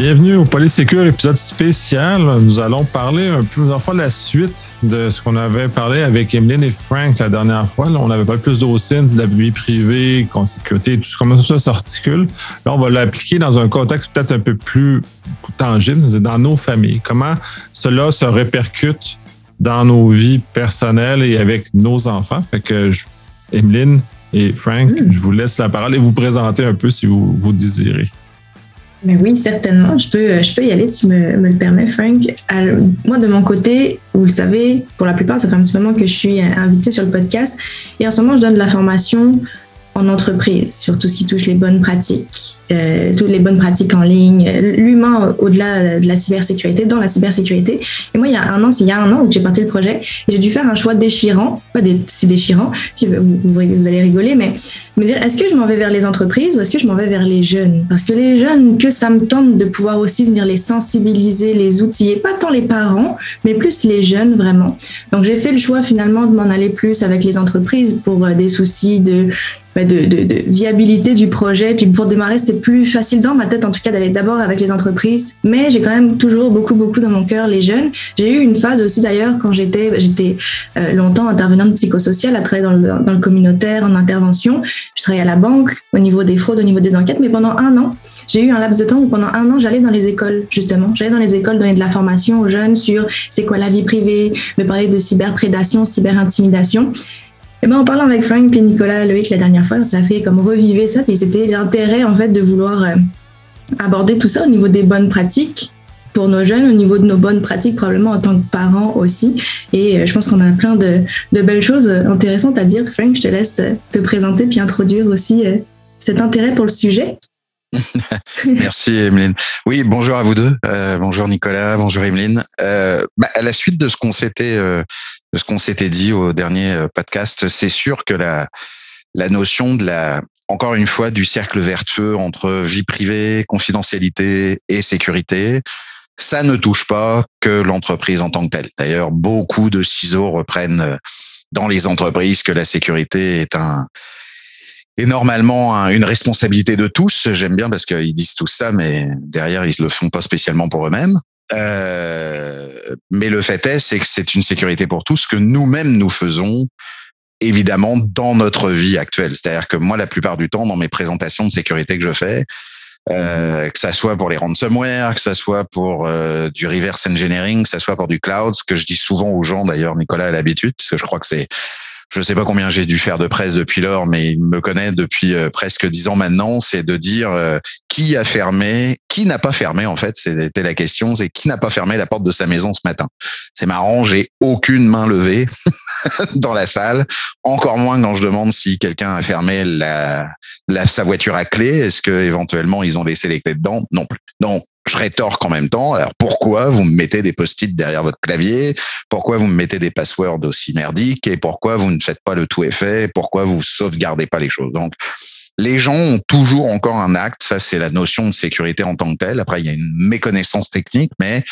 Bienvenue au Polysécure épisode spécial. Nous allons parler un peu, enfin, la suite de ce qu'on avait parlé avec Emeline et Frank la dernière fois. on avait pas plus d'OSIN, de la vie privée, sécurité, tout comment ça s'articule. Là, on va l'appliquer dans un contexte peut-être un peu plus tangible, dans nos familles. Comment cela se répercute dans nos vies personnelles et avec nos enfants? Fait que, Emeline et Frank, hmm. je vous laisse la parole et vous présenter un peu si vous, vous désirez. Mais oui, certainement. Je peux, je peux y aller si tu me, me le permets, Frank. moi, de mon côté, vous le savez, pour la plupart, ça fait un petit moment que je suis invitée sur le podcast. Et en ce moment, je donne de la formation en entreprise sur tout ce qui touche les bonnes pratiques, euh, toutes les bonnes pratiques en ligne, l'humain au-delà de la cybersécurité, dans la cybersécurité. Et moi, il y a un an, il y a un an où j'ai parti le projet, j'ai dû faire un choix déchirant, pas si déchirant, vous, vous, allez rigoler, mais me dire est-ce que je m'en vais vers les entreprises ou est-ce que je m'en vais vers les jeunes? Parce que les jeunes, que ça me tente de pouvoir aussi venir les sensibiliser, les outiller, pas tant les parents, mais plus les jeunes vraiment. Donc j'ai fait le choix finalement de m'en aller plus avec les entreprises pour euh, des soucis de de, viabilité du projet. Puis pour démarrer, c'était plus facile dans ma tête, en tout cas, d'aller d'abord avec les entreprises. Mais j'ai quand même toujours beaucoup, beaucoup dans mon cœur les jeunes. J'ai eu une phase aussi d'ailleurs quand j'étais, j'étais euh, longtemps intervenante psychosociale, à travailler dans le, dans le communautaire, en intervention. Je travaillais à la banque au niveau des fraudes, au niveau des enquêtes. Mais pendant un an, j'ai eu un laps de temps où pendant un an, j'allais dans les écoles, justement. J'allais dans les écoles donner de la formation aux jeunes sur c'est quoi la vie privée, me parler de cyberprédation, cyberintimidation. Et ben, en parlant avec Frank et Nicolas Loïc la dernière fois, ça fait comme reviver ça. Puis c'était l'intérêt, en fait, de vouloir euh, aborder tout ça au niveau des bonnes pratiques pour nos jeunes, au niveau de nos bonnes pratiques, probablement en tant que parents aussi. Et euh, je pense qu'on a plein de, de, belles choses intéressantes à dire. Frank, je te laisse te présenter puis introduire aussi euh, cet intérêt pour le sujet. Merci Emeline. Oui, bonjour à vous deux. Euh, bonjour Nicolas, bonjour Emeline. Euh, bah, à la suite de ce qu'on s'était euh, de ce qu'on s'était dit au dernier euh, podcast, c'est sûr que la la notion de la encore une fois du cercle vertueux entre vie privée, confidentialité et sécurité, ça ne touche pas que l'entreprise en tant que telle. D'ailleurs, beaucoup de ciseaux reprennent dans les entreprises que la sécurité est un et normalement une responsabilité de tous. J'aime bien parce qu'ils disent tout ça, mais derrière ils le font pas spécialement pour eux-mêmes. Euh, mais le fait est, c'est que c'est une sécurité pour tous que nous-mêmes nous faisons évidemment dans notre vie actuelle. C'est-à-dire que moi, la plupart du temps, dans mes présentations de sécurité que je fais, euh, que ça soit pour les ransomware, que ça soit pour euh, du reverse engineering, que ça soit pour du cloud, ce que je dis souvent aux gens, d'ailleurs, Nicolas a l'habitude, parce que je crois que c'est je sais pas combien j'ai dû faire de presse depuis lors, mais il me connaît depuis euh, presque dix ans maintenant, c'est de dire euh, qui a fermé, qui n'a pas fermé en fait, c'était la question, c'est qui n'a pas fermé la porte de sa maison ce matin? C'est marrant, j'ai aucune main levée dans la salle, encore moins quand je demande si quelqu'un a fermé la, la, sa voiture à clé, est-ce que éventuellement ils ont laissé les clés dedans? Non plus. Donc je rétorque en même temps. Alors pourquoi vous me mettez des post-it derrière votre clavier? Pourquoi vous me mettez des passwords aussi merdiques? Et pourquoi vous ne faites pas le tout effet Pourquoi vous sauvegardez pas les choses? Donc les gens ont toujours encore un acte. Ça, c'est la notion de sécurité en tant que telle. Après, il y a une méconnaissance technique, mais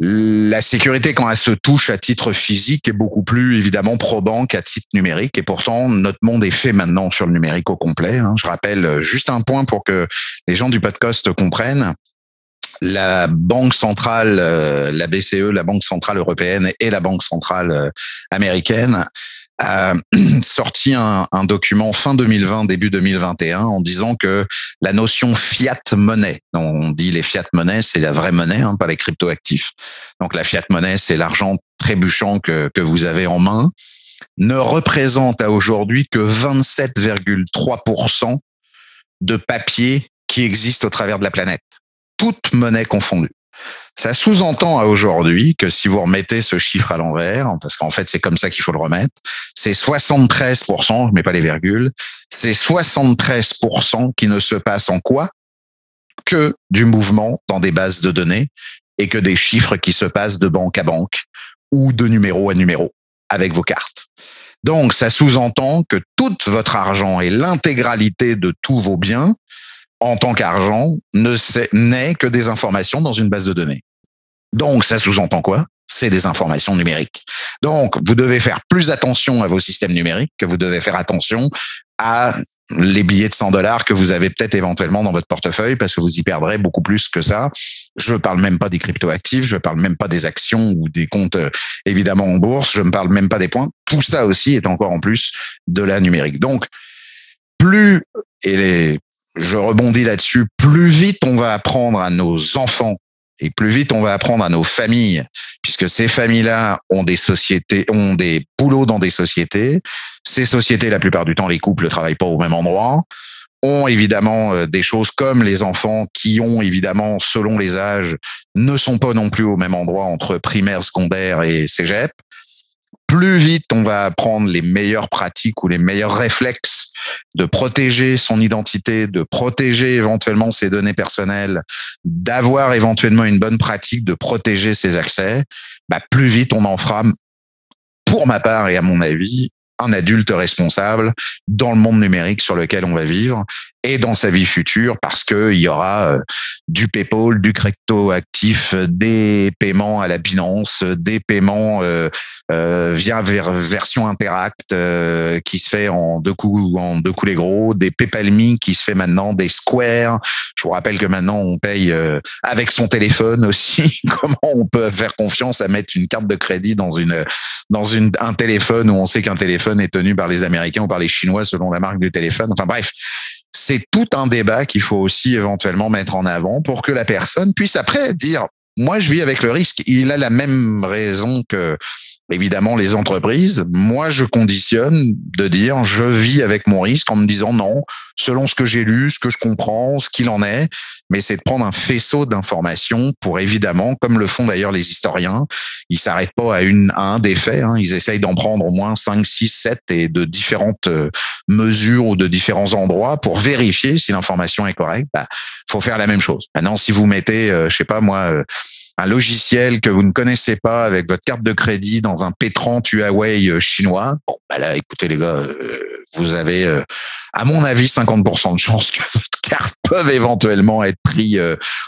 la sécurité, quand elle se touche à titre physique, est beaucoup plus évidemment probant qu'à titre numérique. Et pourtant, notre monde est fait maintenant sur le numérique au complet. Hein. Je rappelle juste un point pour que les gens du podcast comprennent la Banque centrale, euh, la BCE, la Banque centrale européenne et la Banque centrale euh, américaine a sorti un, document fin 2020, début 2021, en disant que la notion fiat monnaie, on dit les fiat monnaies, c'est la vraie monnaie, hein, pas les cryptoactifs. Donc la fiat monnaie, c'est l'argent trébuchant que, que vous avez en main, ne représente à aujourd'hui que 27,3% de papier qui existe au travers de la planète toute monnaie confondue. Ça sous-entend à aujourd'hui que si vous remettez ce chiffre à l'envers, parce qu'en fait c'est comme ça qu'il faut le remettre, c'est 73%, je mets pas les virgules, c'est 73% qui ne se passe en quoi? Que du mouvement dans des bases de données et que des chiffres qui se passent de banque à banque ou de numéro à numéro avec vos cartes. Donc ça sous-entend que tout votre argent et l'intégralité de tous vos biens en tant qu'argent ne n'est que des informations dans une base de données. Donc, ça sous-entend quoi? C'est des informations numériques. Donc, vous devez faire plus attention à vos systèmes numériques que vous devez faire attention à les billets de 100 dollars que vous avez peut-être éventuellement dans votre portefeuille parce que vous y perdrez beaucoup plus que ça. Je parle même pas des cryptoactifs, je parle même pas des actions ou des comptes euh, évidemment en bourse, je ne parle même pas des points. Tout ça aussi est encore en plus de la numérique. Donc, plus, et je rebondis là-dessus, plus vite on va apprendre à nos enfants et plus vite on va apprendre à nos familles, puisque ces familles-là ont des sociétés, ont des boulots dans des sociétés. Ces sociétés, la plupart du temps, les couples ne travaillent pas au même endroit ont évidemment euh, des choses comme les enfants qui ont évidemment, selon les âges, ne sont pas non plus au même endroit entre primaire, secondaire et cégep plus vite on va apprendre les meilleures pratiques ou les meilleurs réflexes de protéger son identité, de protéger éventuellement ses données personnelles, d'avoir éventuellement une bonne pratique de protéger ses accès, bah plus vite on en fera, pour ma part et à mon avis, un adulte responsable dans le monde numérique sur lequel on va vivre et dans sa vie future parce que il y aura euh, du PayPal, du crypto actif, des paiements à la Binance, des paiements euh, euh, via version Interact euh, qui se fait en deux coups en deux coups les gros, des PayPal.me qui se fait maintenant, des Square. Je vous rappelle que maintenant on paye avec son téléphone aussi. Comment on peut faire confiance à mettre une carte de crédit dans une dans une un téléphone où on sait qu'un téléphone est tenu par les Américains ou par les Chinois selon la marque du téléphone? Enfin bref, c'est tout un débat qu'il faut aussi éventuellement mettre en avant pour que la personne puisse après dire moi, je vis avec le risque. Il a la même raison que, évidemment, les entreprises. Moi, je conditionne de dire, je vis avec mon risque en me disant non, selon ce que j'ai lu, ce que je comprends, ce qu'il en est. Mais c'est de prendre un faisceau d'informations pour, évidemment, comme le font d'ailleurs les historiens, ils s'arrêtent pas à une, à un des faits. Hein. Ils essayent d'en prendre au moins 5, 6, 7 et de différentes euh, mesures ou de différents endroits pour vérifier si l'information est correcte. Bah, faut faire la même chose. Maintenant, si vous mettez, euh, je sais pas moi, euh, un logiciel que vous ne connaissez pas avec votre carte de crédit dans un P30 Huawei euh, chinois, bon, bah là, écoutez les gars, euh, vous avez, euh, à mon avis, 50% de chances que votre carte peuvent éventuellement être pris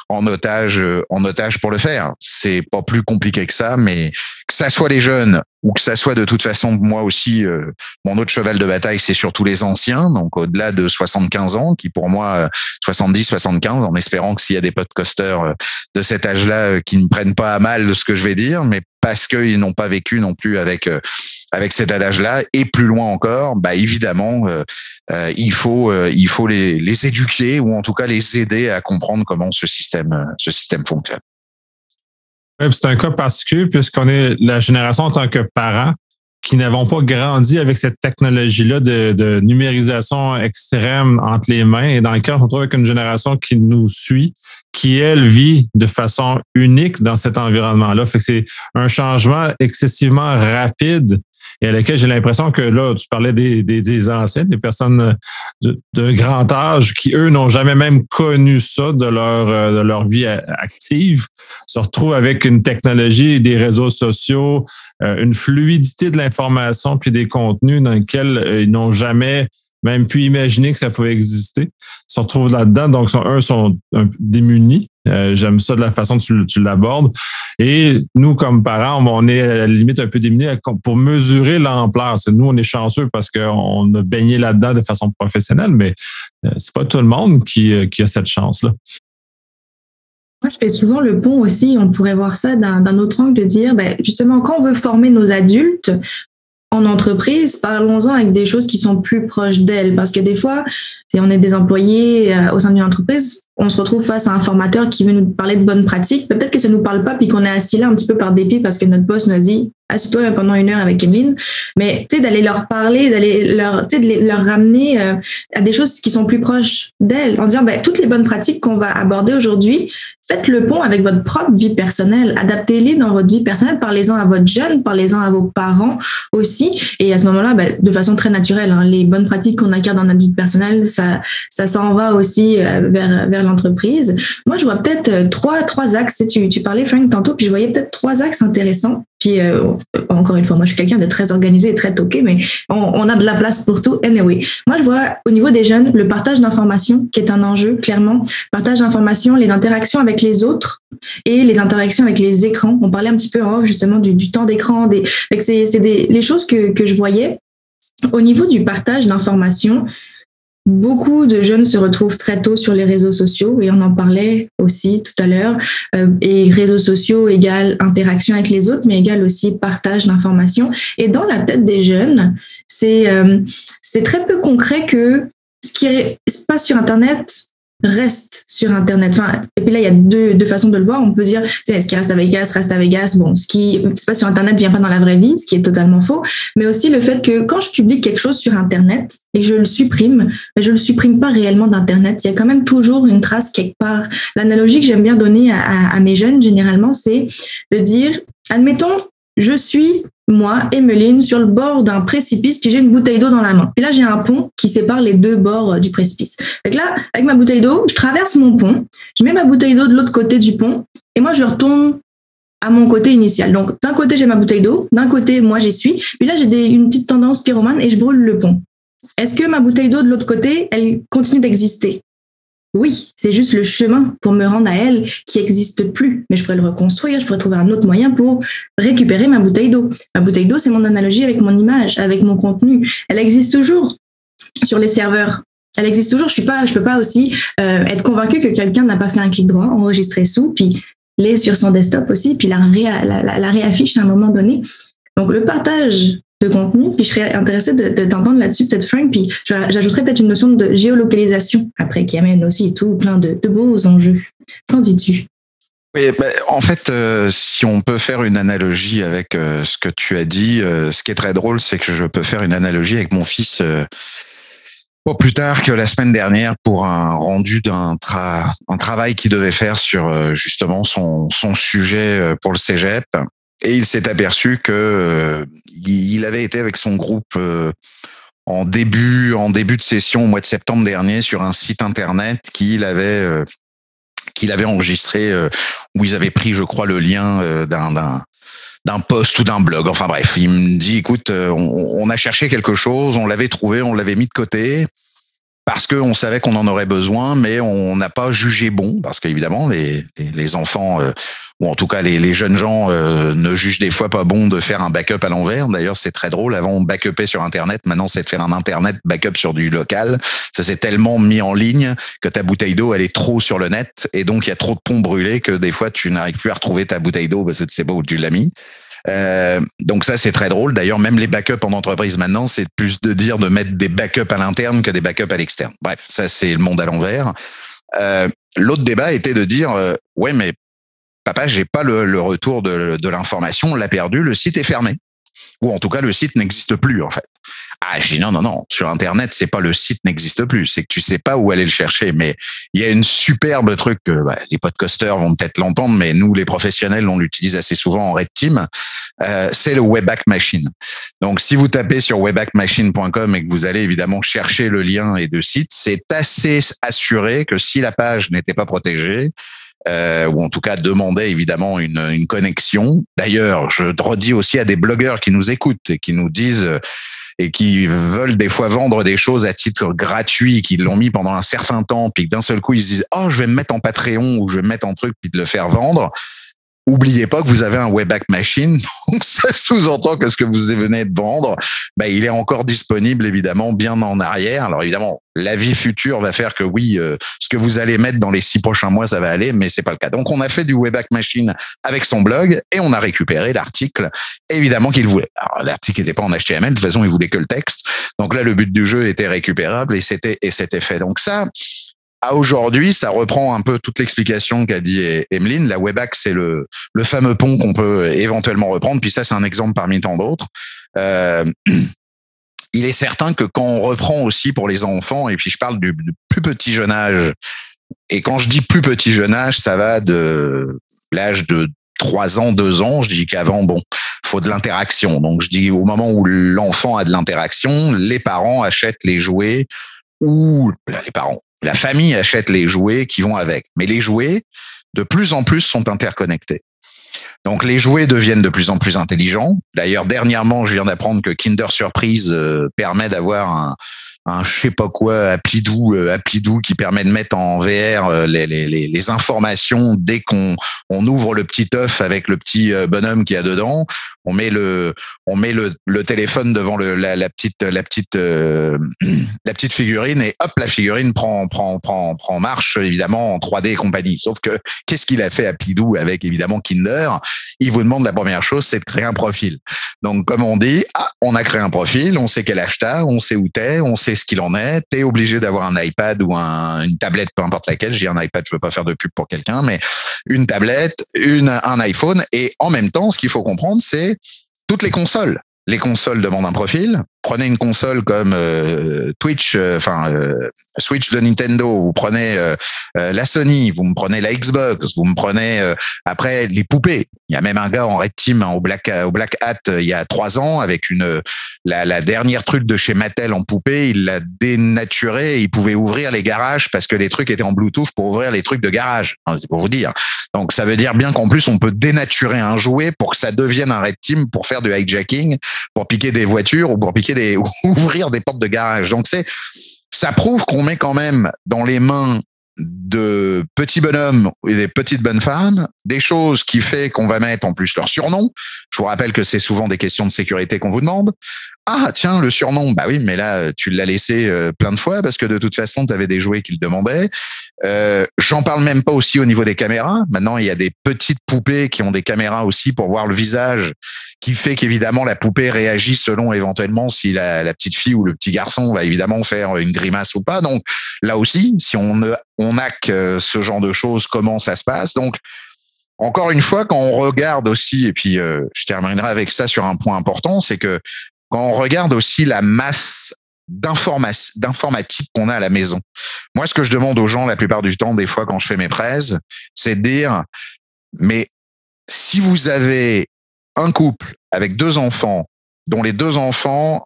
en otage, en otage pour le faire. C'est pas plus compliqué que ça, mais que ça soit les jeunes ou que ça soit de toute façon moi aussi euh, mon autre cheval de bataille c'est surtout les anciens donc au-delà de 75 ans qui pour moi 70 75 en espérant que s'il y a des podcasters euh, de cet âge-là euh, qui ne prennent pas à mal ce que je vais dire mais parce qu'ils n'ont pas vécu non plus avec avec cet âge-là et plus loin encore, bah évidemment, il faut il faut les, les éduquer ou en tout cas les aider à comprendre comment ce système ce système fonctionne c'est un cas particulier puisqu'on est la génération en tant que parents qui n'avons pas grandi avec cette technologie-là de, numérisation extrême entre les mains. Et dans le cas, on trouve avec une génération qui nous suit, qui, elle, vit de façon unique dans cet environnement-là. Fait que c'est un changement excessivement rapide et à laquelle j'ai l'impression que là, tu parlais des, des, des anciens, des personnes de, de, grand âge qui, eux, n'ont jamais même connu ça de leur, euh, de leur vie active, se retrouvent avec une technologie, des réseaux sociaux, euh, une fluidité de l'information puis des contenus dans lesquels euh, ils n'ont jamais même pu imaginer que ça pouvait exister, se retrouvent là-dedans. Donc, sont, un, sont démunis. Euh, j'aime ça de la façon que tu, l'abordes. Et nous, comme parents, on est à la limite un peu démunis pour mesurer l'ampleur. Nous, on est chanceux parce qu'on a baigné là-dedans de façon professionnelle, mais euh, c'est pas tout le monde qui, euh, qui a cette chance-là. Moi, je fais souvent le pont aussi, on pourrait voir ça d'un autre angle, de dire, ben, justement, quand on veut former nos adultes, en entreprise, parlons-en avec des choses qui sont plus proches d'elles. Parce que des fois, si on est des employés euh, au sein d'une entreprise, on se retrouve face à un formateur qui veut nous parler de bonnes pratiques. Peut-être que ça ne nous parle pas, puis qu'on est assis là un petit peu par dépit parce que notre boss nous a dit assis-toi pendant une heure avec Emeline. Mais tu sais, d'aller leur parler, d'aller leur, de leur ramener euh, à des choses qui sont plus proches d'elles, en disant ben, toutes les bonnes pratiques qu'on va aborder aujourd'hui, faites le pont avec votre propre vie personnelle. Adaptez-les dans votre vie personnelle. Parlez-en à votre jeune, parlez-en à vos parents aussi. Et à ce moment-là, ben, de façon très naturelle, hein, les bonnes pratiques qu'on acquiert dans notre vie personnelle, ça, ça s'en va aussi euh, vers, vers l'entreprise. Moi, je vois peut-être euh, trois, trois axes. Tu, tu parlais, Frank, tantôt, puis je voyais peut-être trois axes intéressants. Puis, euh, encore une fois, moi, je suis quelqu'un de très organisé et très toqué, mais on, on, a de la place pour tout. Anyway, moi, je vois au niveau des jeunes le partage d'informations qui est un enjeu, clairement. Partage d'informations, les interactions avec les autres et les interactions avec les écrans. On parlait un petit peu en off, justement, du, temps d'écran. C'est les choses que, je voyais. Au niveau du partage d'informations, beaucoup de jeunes se retrouvent très tôt sur les réseaux sociaux et on en parlait aussi tout à l'heure. Euh, et réseaux sociaux égale interaction avec les autres, mais égale aussi partage d'informations. Et dans la tête des jeunes, c'est euh, c'est très peu concret que ce qui se passe sur Internet reste sur Internet. Enfin, et puis là, il y a deux, deux façons de le voir. On peut dire, ce qui reste à Vegas, reste à Vegas. Bon, ce qui se passe sur Internet vient pas dans la vraie vie, ce qui est totalement faux. Mais aussi le fait que quand je publie quelque chose sur Internet et que je le supprime, je le supprime pas réellement d'Internet. Il y a quand même toujours une trace quelque part. L'analogie que j'aime bien donner à, à mes jeunes, généralement, c'est de dire, admettons, je suis moi, Emeline, sur le bord d'un précipice, puis j'ai une bouteille d'eau dans la main. Et là, j'ai un pont qui sépare les deux bords du précipice. Fait là, avec ma bouteille d'eau, je traverse mon pont, je mets ma bouteille d'eau de l'autre côté du pont, et moi, je retourne à mon côté initial. Donc, d'un côté, j'ai ma bouteille d'eau, d'un côté, moi, j'y suis. Puis là, j'ai une petite tendance pyromane et je brûle le pont. Est-ce que ma bouteille d'eau de l'autre côté, elle continue d'exister? Oui, c'est juste le chemin pour me rendre à elle qui n'existe plus. Mais je pourrais le reconstruire, je pourrais trouver un autre moyen pour récupérer ma bouteille d'eau. Ma bouteille d'eau, c'est mon analogie avec mon image, avec mon contenu. Elle existe toujours sur les serveurs. Elle existe toujours. Je je peux pas aussi euh, être convaincue que quelqu'un n'a pas fait un clic droit, enregistré sous, puis les sur son desktop aussi, puis la, la réaffiche à un moment donné. Donc le partage de contenu. Puis je serais intéressée de, t'entendre là-dessus, peut-être Frank. Puis j'ajouterais peut-être une notion de géolocalisation après qui amène aussi tout plein de, beaux enjeux. Qu'en dis-tu? Oui, en fait, euh, si on peut faire une analogie avec euh, ce que tu as dit, euh, ce qui est très drôle, c'est que je peux faire une analogie avec mon fils pas plus tard que la semaine dernière pour un rendu d'un un travail qu'il devait faire sur justement son, son sujet pour le cégep. Et il s'est aperçu que euh, il avait été avec son groupe euh, en début en début de session au mois de septembre dernier sur un site internet qu'il avait euh, qu'il avait enregistré où ils avaient pris je crois le lien d'un d'un d'un post ou d'un blog. Enfin bref, il me dit écoute, on a cherché quelque chose, on l'avait trouvé, on l'avait mis de côté parce qu'on savait qu'on en aurait besoin, mais on n'a pas jugé bon, parce qu'évidemment, les, les, enfants, euh, ou en tout cas les, les jeunes gens, euh, ne jugent des fois pas bon de faire un backup à l'envers. D'ailleurs, c'est très drôle. Avant, on backupait sur Internet. Maintenant, c'est de faire un Internet backup sur du local. Ça s'est tellement mis en ligne que ta bouteille d'eau, elle est trop sur le net. Et donc, il y a trop de ponts brûlés que des fois, tu n'arrives plus à retrouver ta bouteille d'eau parce que tu sais pas tu l'as mis. Euh, donc ça, c'est très drôle. D'ailleurs, même les backups en entreprise maintenant, c'est plus de dire de mettre des backups à l'interne que des backups à l'externe. Bref, ça, c'est le monde à l'envers. Euh, L'autre débat était de dire, euh, ouais, mais papa, j'ai pas le, le, retour de, de l'information, on l'a perdu, le site est fermé ou en tout cas le site n'existe plus en fait. Ah, je dis non, non, non. Sur Internet, c'est pas le site n'existe plus, c'est que tu sais pas où aller le chercher. Mais il y a une superbe truc que bah, les podcasters vont peut-être l'entendre, mais nous, les professionnels, on l'utilise assez souvent en Red Team. Euh, c'est le Webback Machine. Donc, si vous tapez sur webbackmachine.com et que vous allez évidemment chercher le lien et de site, c'est assez assuré que si la page n'était pas protégée, euh, ou en tout cas demander évidemment une, connexion. D'ailleurs, je redis aussi à des blogueurs qui nous écoutent et qui nous disent euh, et qui veulent des fois vendre des choses à titre gratuit, qui l'ont mis pendant un certain temps, puis d'un seul coup ils se disent oh je vais me mettre en Patreon ou je vais me mettre en truc puis de le faire vendre. Oubliez pas que vous avez un Webback Machine, donc ça sous-entend que ce que vous venez de vendre, bah, il est encore disponible évidemment bien en arrière. Alors évidemment, la vie future va faire que oui, euh, ce que vous allez mettre dans les six prochains mois, ça va aller, mais c'est pas le cas. Donc on a fait du Webback Machine avec son blog et on a récupéré l'article, évidemment qu'il voulait. Alors l'article n'était pas en HTML, de toute façon il voulait que le texte. Donc là, le but du jeu était récupérable et c'était et c'était fait. Donc ça, aujourd'hui, ça reprend un peu toute l'explication qu'a dit Emeline. La Webac, c'est le, fameux pont qu'on peut éventuellement reprendre. Puis ça, c'est un exemple parmi tant d'autres. Euh, il est certain que quand on reprend aussi pour les enfants, et puis je parle du, plus petit jeune âge, et quand je dis plus petit jeune âge, ça va de l'âge de 3 ans, 2 ans. Je dis qu'avant, bon, faut de l'interaction. Donc je dis au moment où l'enfant a de l'interaction, les parents achètent les jouets ou les parents, la famille achète les jouets qui vont avec. Mais les jouets, de plus en plus, sont interconnectés. Donc les jouets deviennent de plus en plus intelligents. D'ailleurs, dernièrement, je viens d'apprendre que Kinder Surprise euh, permet d'avoir un, un je sais pas quoi Applidou, euh, Applidou qui permet de mettre en VR euh, les, informations dès qu'on on ouvre le petit œuf avec le petit bonhomme qui a dedans. On met le on met le, le téléphone devant le, la, la petite la petite la petite figurine et hop la figurine prend prend prend prend marche évidemment en 3D et compagnie. Sauf que qu'est-ce qu'il a fait Applidou avec évidemment Kinder? Il vous demande la première chose, c'est de créer un profil. Donc comme on dit, ah on a créé un profil, on sait quel âge t'as, on sait où t'es, on sait ce qu'il en est. Tu es obligé d'avoir un iPad ou une tablette, peu importe laquelle. J'ai un iPad, je veux pas faire de pub pour quelqu'un, mais une tablette, une, un iPhone. Et en même temps, ce qu'il faut comprendre, c'est toutes les consoles. Les consoles demandent un profil, prenez une console comme euh, Twitch, euh, enfin euh, Switch de Nintendo, vous prenez la Sony, vous me prenez la Xbox, vous me prenez après les poupées. Il y a même un gars en Red Team hein, au Black au Black Hat il y a trois ans avec une la, dernière truc de chez Mattel en poupée, il l'a dénaturé. il pouvait ouvrir les garages parce que les trucs étaient en Bluetooth pour ouvrir les trucs de garage. C'est pour vous dire. Donc ça veut dire bien qu'en plus on peut dénaturer un jouet pour que ça devienne un Red Team pour faire du hijacking, pour piquer des voitures ou pour piquer ouvrir des portes de garage. Donc ça prouve qu'on met quand même dans les mains de petits bonhommes et des petites bonnes femmes, des choses qui fait qu'on va mettre en plus leur surnom. Je vous rappelle que c'est souvent des questions de sécurité qu'on vous demande. Ah tiens, le surnom, bah oui, mais là tu l'as laissé euh, plein de fois parce que de toute façon tu avais des jouets qui le demandaient. Euh, J'en parle même pas aussi au niveau des caméras. Maintenant il y a des petites poupées qui ont des caméras aussi pour voir le visage, qui fait qu'évidemment la poupée réagit selon éventuellement si la, petite fille ou le petit garçon va évidemment faire une grimace ou pas. Donc là aussi, si on on a que ce genre de choses, comment ça se passe. Donc encore une fois, quand on regarde aussi, et puis euh, je terminerai avec ça sur un point important, c'est que quand on regarde aussi la masse d'informatique qu'on a à la maison. Moi, ce que je demande aux gens la plupart du temps, des fois quand je fais mes prêts, c'est de dire, mais si vous avez un couple avec deux enfants, dont les deux enfants,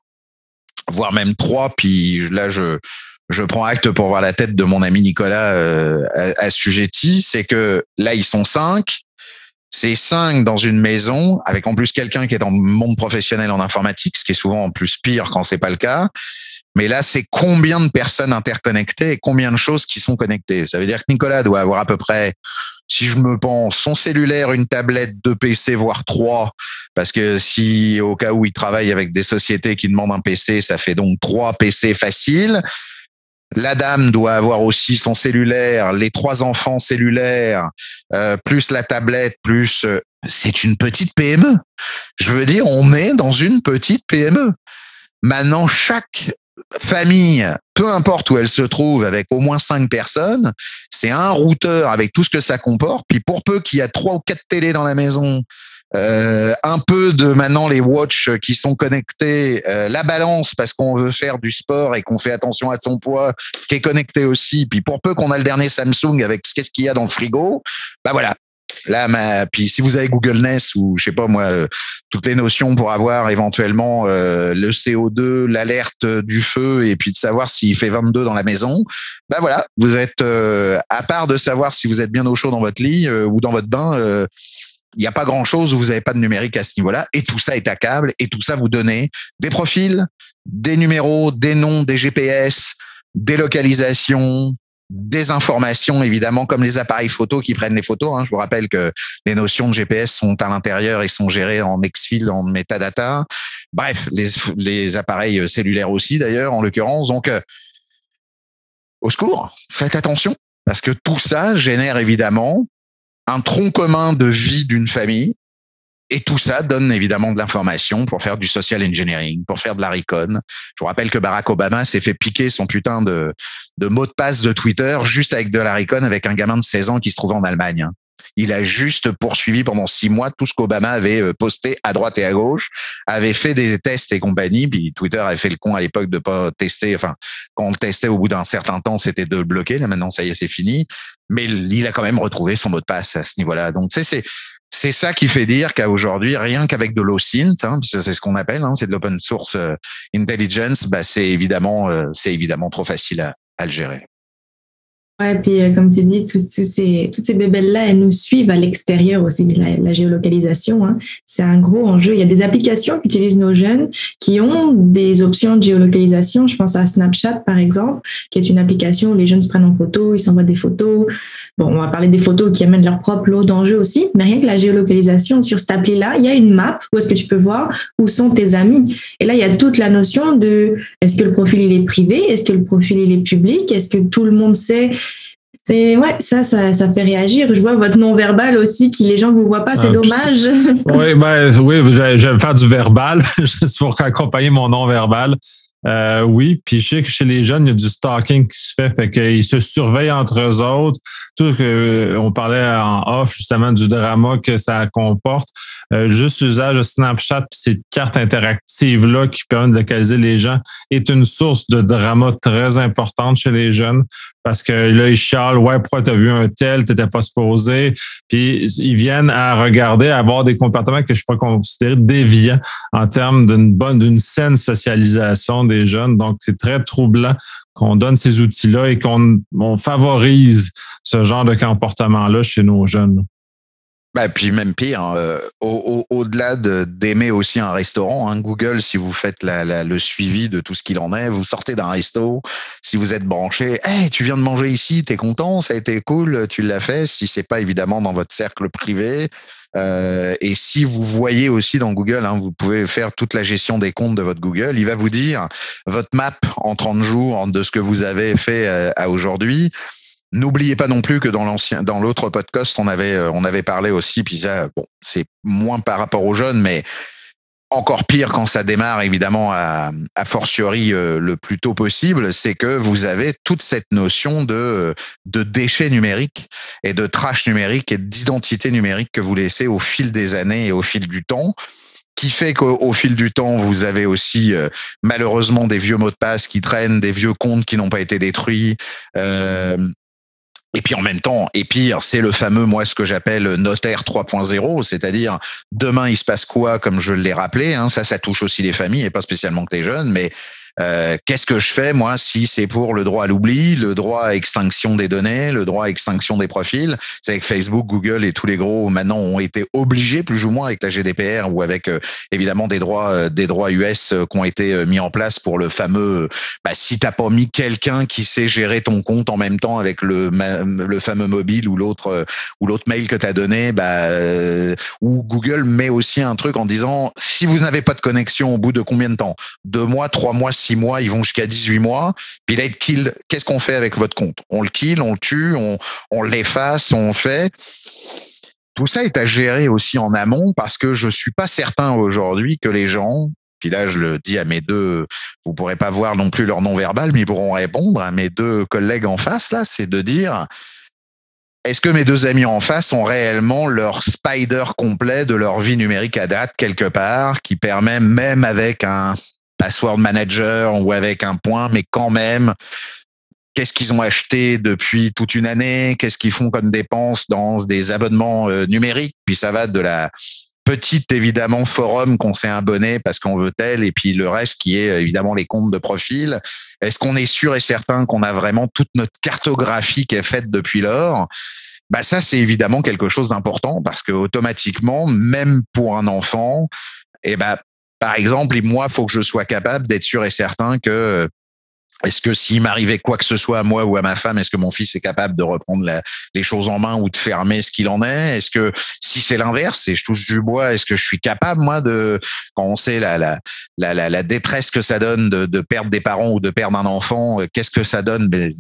voire même trois, puis là je je prends acte pour voir la tête de mon ami Nicolas euh, assujetti, c'est que là ils sont cinq, c'est cinq dans une maison, avec en plus quelqu'un qui est dans le monde professionnel en informatique, ce qui est souvent en plus pire quand c'est pas le cas. Mais là, c'est combien de personnes interconnectées et combien de choses qui sont connectées? Ça veut dire que Nicolas doit avoir à peu près, si je me pense, son cellulaire, une tablette, deux PC, voire trois. Parce que si, au cas où il travaille avec des sociétés qui demandent un PC, ça fait donc trois PC faciles. La dame doit avoir aussi son cellulaire, les trois enfants cellulaires, euh, plus la tablette, plus... Euh, c'est une petite PME. Je veux dire, on est dans une petite PME. Maintenant, chaque famille, peu importe où elle se trouve, avec au moins cinq personnes, c'est un routeur avec tout ce que ça comporte. Puis pour peu qu'il y a trois ou quatre télés dans la maison, euh, un peu de maintenant les watch qui sont connectés, euh, la balance parce qu'on veut faire du sport et qu'on fait attention à son poids, qui est connecté aussi. Puis pour peu qu'on a le dernier Samsung avec ce qu'il y a dans le frigo, bah voilà. Là, ma... puis si vous avez Google Nest ou je sais pas moi, euh, toutes les notions pour avoir éventuellement le CO2, l'alerte du feu et puis de savoir s'il fait 22 dans la maison, bah voilà, vous êtes à part de savoir si vous êtes bien au chaud dans votre lit ou dans votre bain il n'y a pas grand chose où vous n'avez pas de numérique à ce niveau-là. Et tout ça est à câble. Et tout ça vous donne des profils, des numéros, des noms, des GPS, des localisations, des informations, évidemment, comme les appareils photo qui prennent les photos. Hein. Je vous rappelle que les notions de GPS sont à l'intérieur et sont gérées en exfil, en metadata. Bref, les, appareils cellulaires aussi, d'ailleurs, en l'occurrence. Donc, euh, au secours, faites attention, parce que tout ça génère évidemment un tronc commun de vie d'une famille. Et tout ça donne évidemment de l'information pour faire du social engineering, pour faire de la recon. Je vous rappelle que Barack Obama s'est fait piquer son putain de, mot de passe de Twitter juste avec de la recon avec un gamin de 16 ans qui se trouve en Allemagne. Il a juste poursuivi pendant six mois tout ce qu'Obama avait euh, posté à droite et à gauche, avait fait des tests et compagnie. Puis Twitter avait fait le con à l'époque de pas tester. Enfin, quand on le testait au bout d'un certain temps, c'était de le bloquer. Là, maintenant, ça y est, c'est fini. Mais il a quand même retrouvé son mot de passe à ce niveau-là. Donc, tu sais, c'est c'est ça qui fait dire qu'à aujourd'hui, rien qu'avec de l'OSINT, hein, c'est ce qu'on appelle, hein, c'est de l'open source euh, intelligence, bah c'est évidemment, euh, c'est évidemment trop facile à, à le gérer. Ouais, puis euh, comme tu dis, tous, ces, toutes ces bébelles-là, elles nous suivent à l'extérieur aussi, la, la géolocalisation. Hein. C'est un gros enjeu. Il y a des applications qu'utilisent nos jeunes qui ont des options de géolocalisation. Je pense à Snapchat, par exemple, qui est une application où les jeunes se prennent en photo, ils s'envoient des photos. Bon, on va parler des photos qui amènent leur propre lot d'enjeux aussi, mais rien que la géolocalisation, sur cette appli-là, il y a une map où est-ce que tu peux voir où sont tes amis. Et là, il y a toute la notion de est-ce que le profil il est privé, est-ce que le profil il est public, est-ce que tout le monde sait c'est ouais, ça, ça, ça, fait réagir. Je vois votre non-verbal aussi, qui les gens ne vous voient pas, c'est ah, dommage. oui, ben, oui, vais faire du verbal, juste pour accompagner mon non-verbal. Euh, oui, puis je sais que chez les jeunes, il y a du stalking qui se fait, fait qu'ils se surveillent entre eux autres. Tout que euh, on parlait en off justement du drama que ça comporte. Euh, juste l'usage de Snapchat puis ces cartes interactives là qui permettent de localiser les gens est une source de drama très importante chez les jeunes parce que là ils chialent ouais pourquoi t'as vu un tel? T'étais pas supposé puis ils viennent à regarder à avoir des comportements que je peux considérer déviants en termes d'une bonne d'une saine socialisation des jeunes. Donc, c'est très troublant qu'on donne ces outils-là et qu'on favorise ce genre de comportement-là chez nos jeunes. Bah, puis même pire, euh, au-delà d'aimer aussi un restaurant, hein, Google, si vous faites le suivi de tout ce qu'il en est, vous sortez d'un resto, si vous êtes branché, hey, tu viens de manger ici, t'es content, ça a été cool, tu l'as fait. Si c'est pas évidemment dans votre cercle privé, euh, et si vous voyez aussi dans Google, hein, vous pouvez faire toute la gestion des comptes de votre Google, il va vous dire votre map en 30 jours de ce que vous avez fait euh, à aujourd'hui. N'oubliez pas non plus que dans l'ancien, dans l'autre podcast, on avait, euh, on avait parlé aussi, puis ça, bon, c'est moins par rapport aux jeunes, mais encore pire quand ça démarre, évidemment, à, à fortiori euh, le plus tôt possible, c'est que vous avez toute cette notion de, de déchets numériques et de trash numérique et d'identité numérique que vous laissez au fil des années et au fil du temps qui fait qu'au fil du temps, vous avez aussi euh, malheureusement des vieux mots de passe qui traînent, des vieux comptes qui n'ont pas été détruits, euh, et puis en même temps, et pire, c'est le fameux, moi, ce que j'appelle notaire 3.0, c'est-à-dire demain il se passe quoi, comme je l'ai rappelé, hein, ça, ça touche aussi les familles et pas spécialement que les jeunes, mais euh, qu'est-ce que je fais, moi, si c'est pour le droit à l'oubli, le droit à extinction des données, le droit à extinction des profils? C'est que Facebook, Google et tous les gros maintenant ont été obligés, plus ou moins, avec la GDPR ou avec euh, évidemment des droits, euh, des droits US qui ont été mis en place pour le fameux. Bah, si t'as pas mis quelqu'un qui sait gérer ton compte en même temps avec le, le fameux mobile ou l'autre ou l'autre mail que tu as donné, bah, ou Google met aussi un truc en disant si vous n'avez pas de connexion au bout de combien de temps? Deux mois, trois mois, six mois, ils vont jusqu'à 18 mois. Puis là, kill. Qu'est-ce qu'on fait avec votre compte? On le kill, on le tue, on, on l'efface, on fait. Tout ça est à gérer aussi en amont parce que je suis pas certain aujourd'hui que les gens, puis là je le dis à mes deux, vous pourrez pas voir non plus leur nom verbal, mais ils pourront répondre à mes deux collègues en face là, c'est de dire est-ce que mes deux amis en face ont réellement leur spider complet de leur vie numérique à date quelque part, qui permet même avec un password manager ou avec un point, mais quand même, qu'est-ce qu'ils ont acheté depuis toute une année, qu'est-ce qu'ils font comme dépenses dans des abonnements euh, numériques, puis ça va de la petite évidemment forum qu'on s'est abonné parce qu'on veut tel et puis le reste qui est évidemment les comptes de profil. Est-ce qu'on est sûr et certain qu'on a vraiment toute notre cartographie qui est faite depuis lors? Bah ça c'est évidemment quelque chose d'important parce que automatiquement même pour un enfant et eh ben par exemple, moi, il faut que je sois capable d'être sûr et certain que est-ce que s'il m'arrivait quoi que ce soit à moi ou à ma femme, est-ce que mon fils est capable de reprendre les choses en main ou de fermer ce qu'il en est? Est-ce que si c'est l'inverse et je touche du bois, est-ce que je suis capable moi de quand on sait la la détresse que ça donne de, de perdre des parents ou de perdre un enfant, euh, qu'est-ce que ça donne? Ben,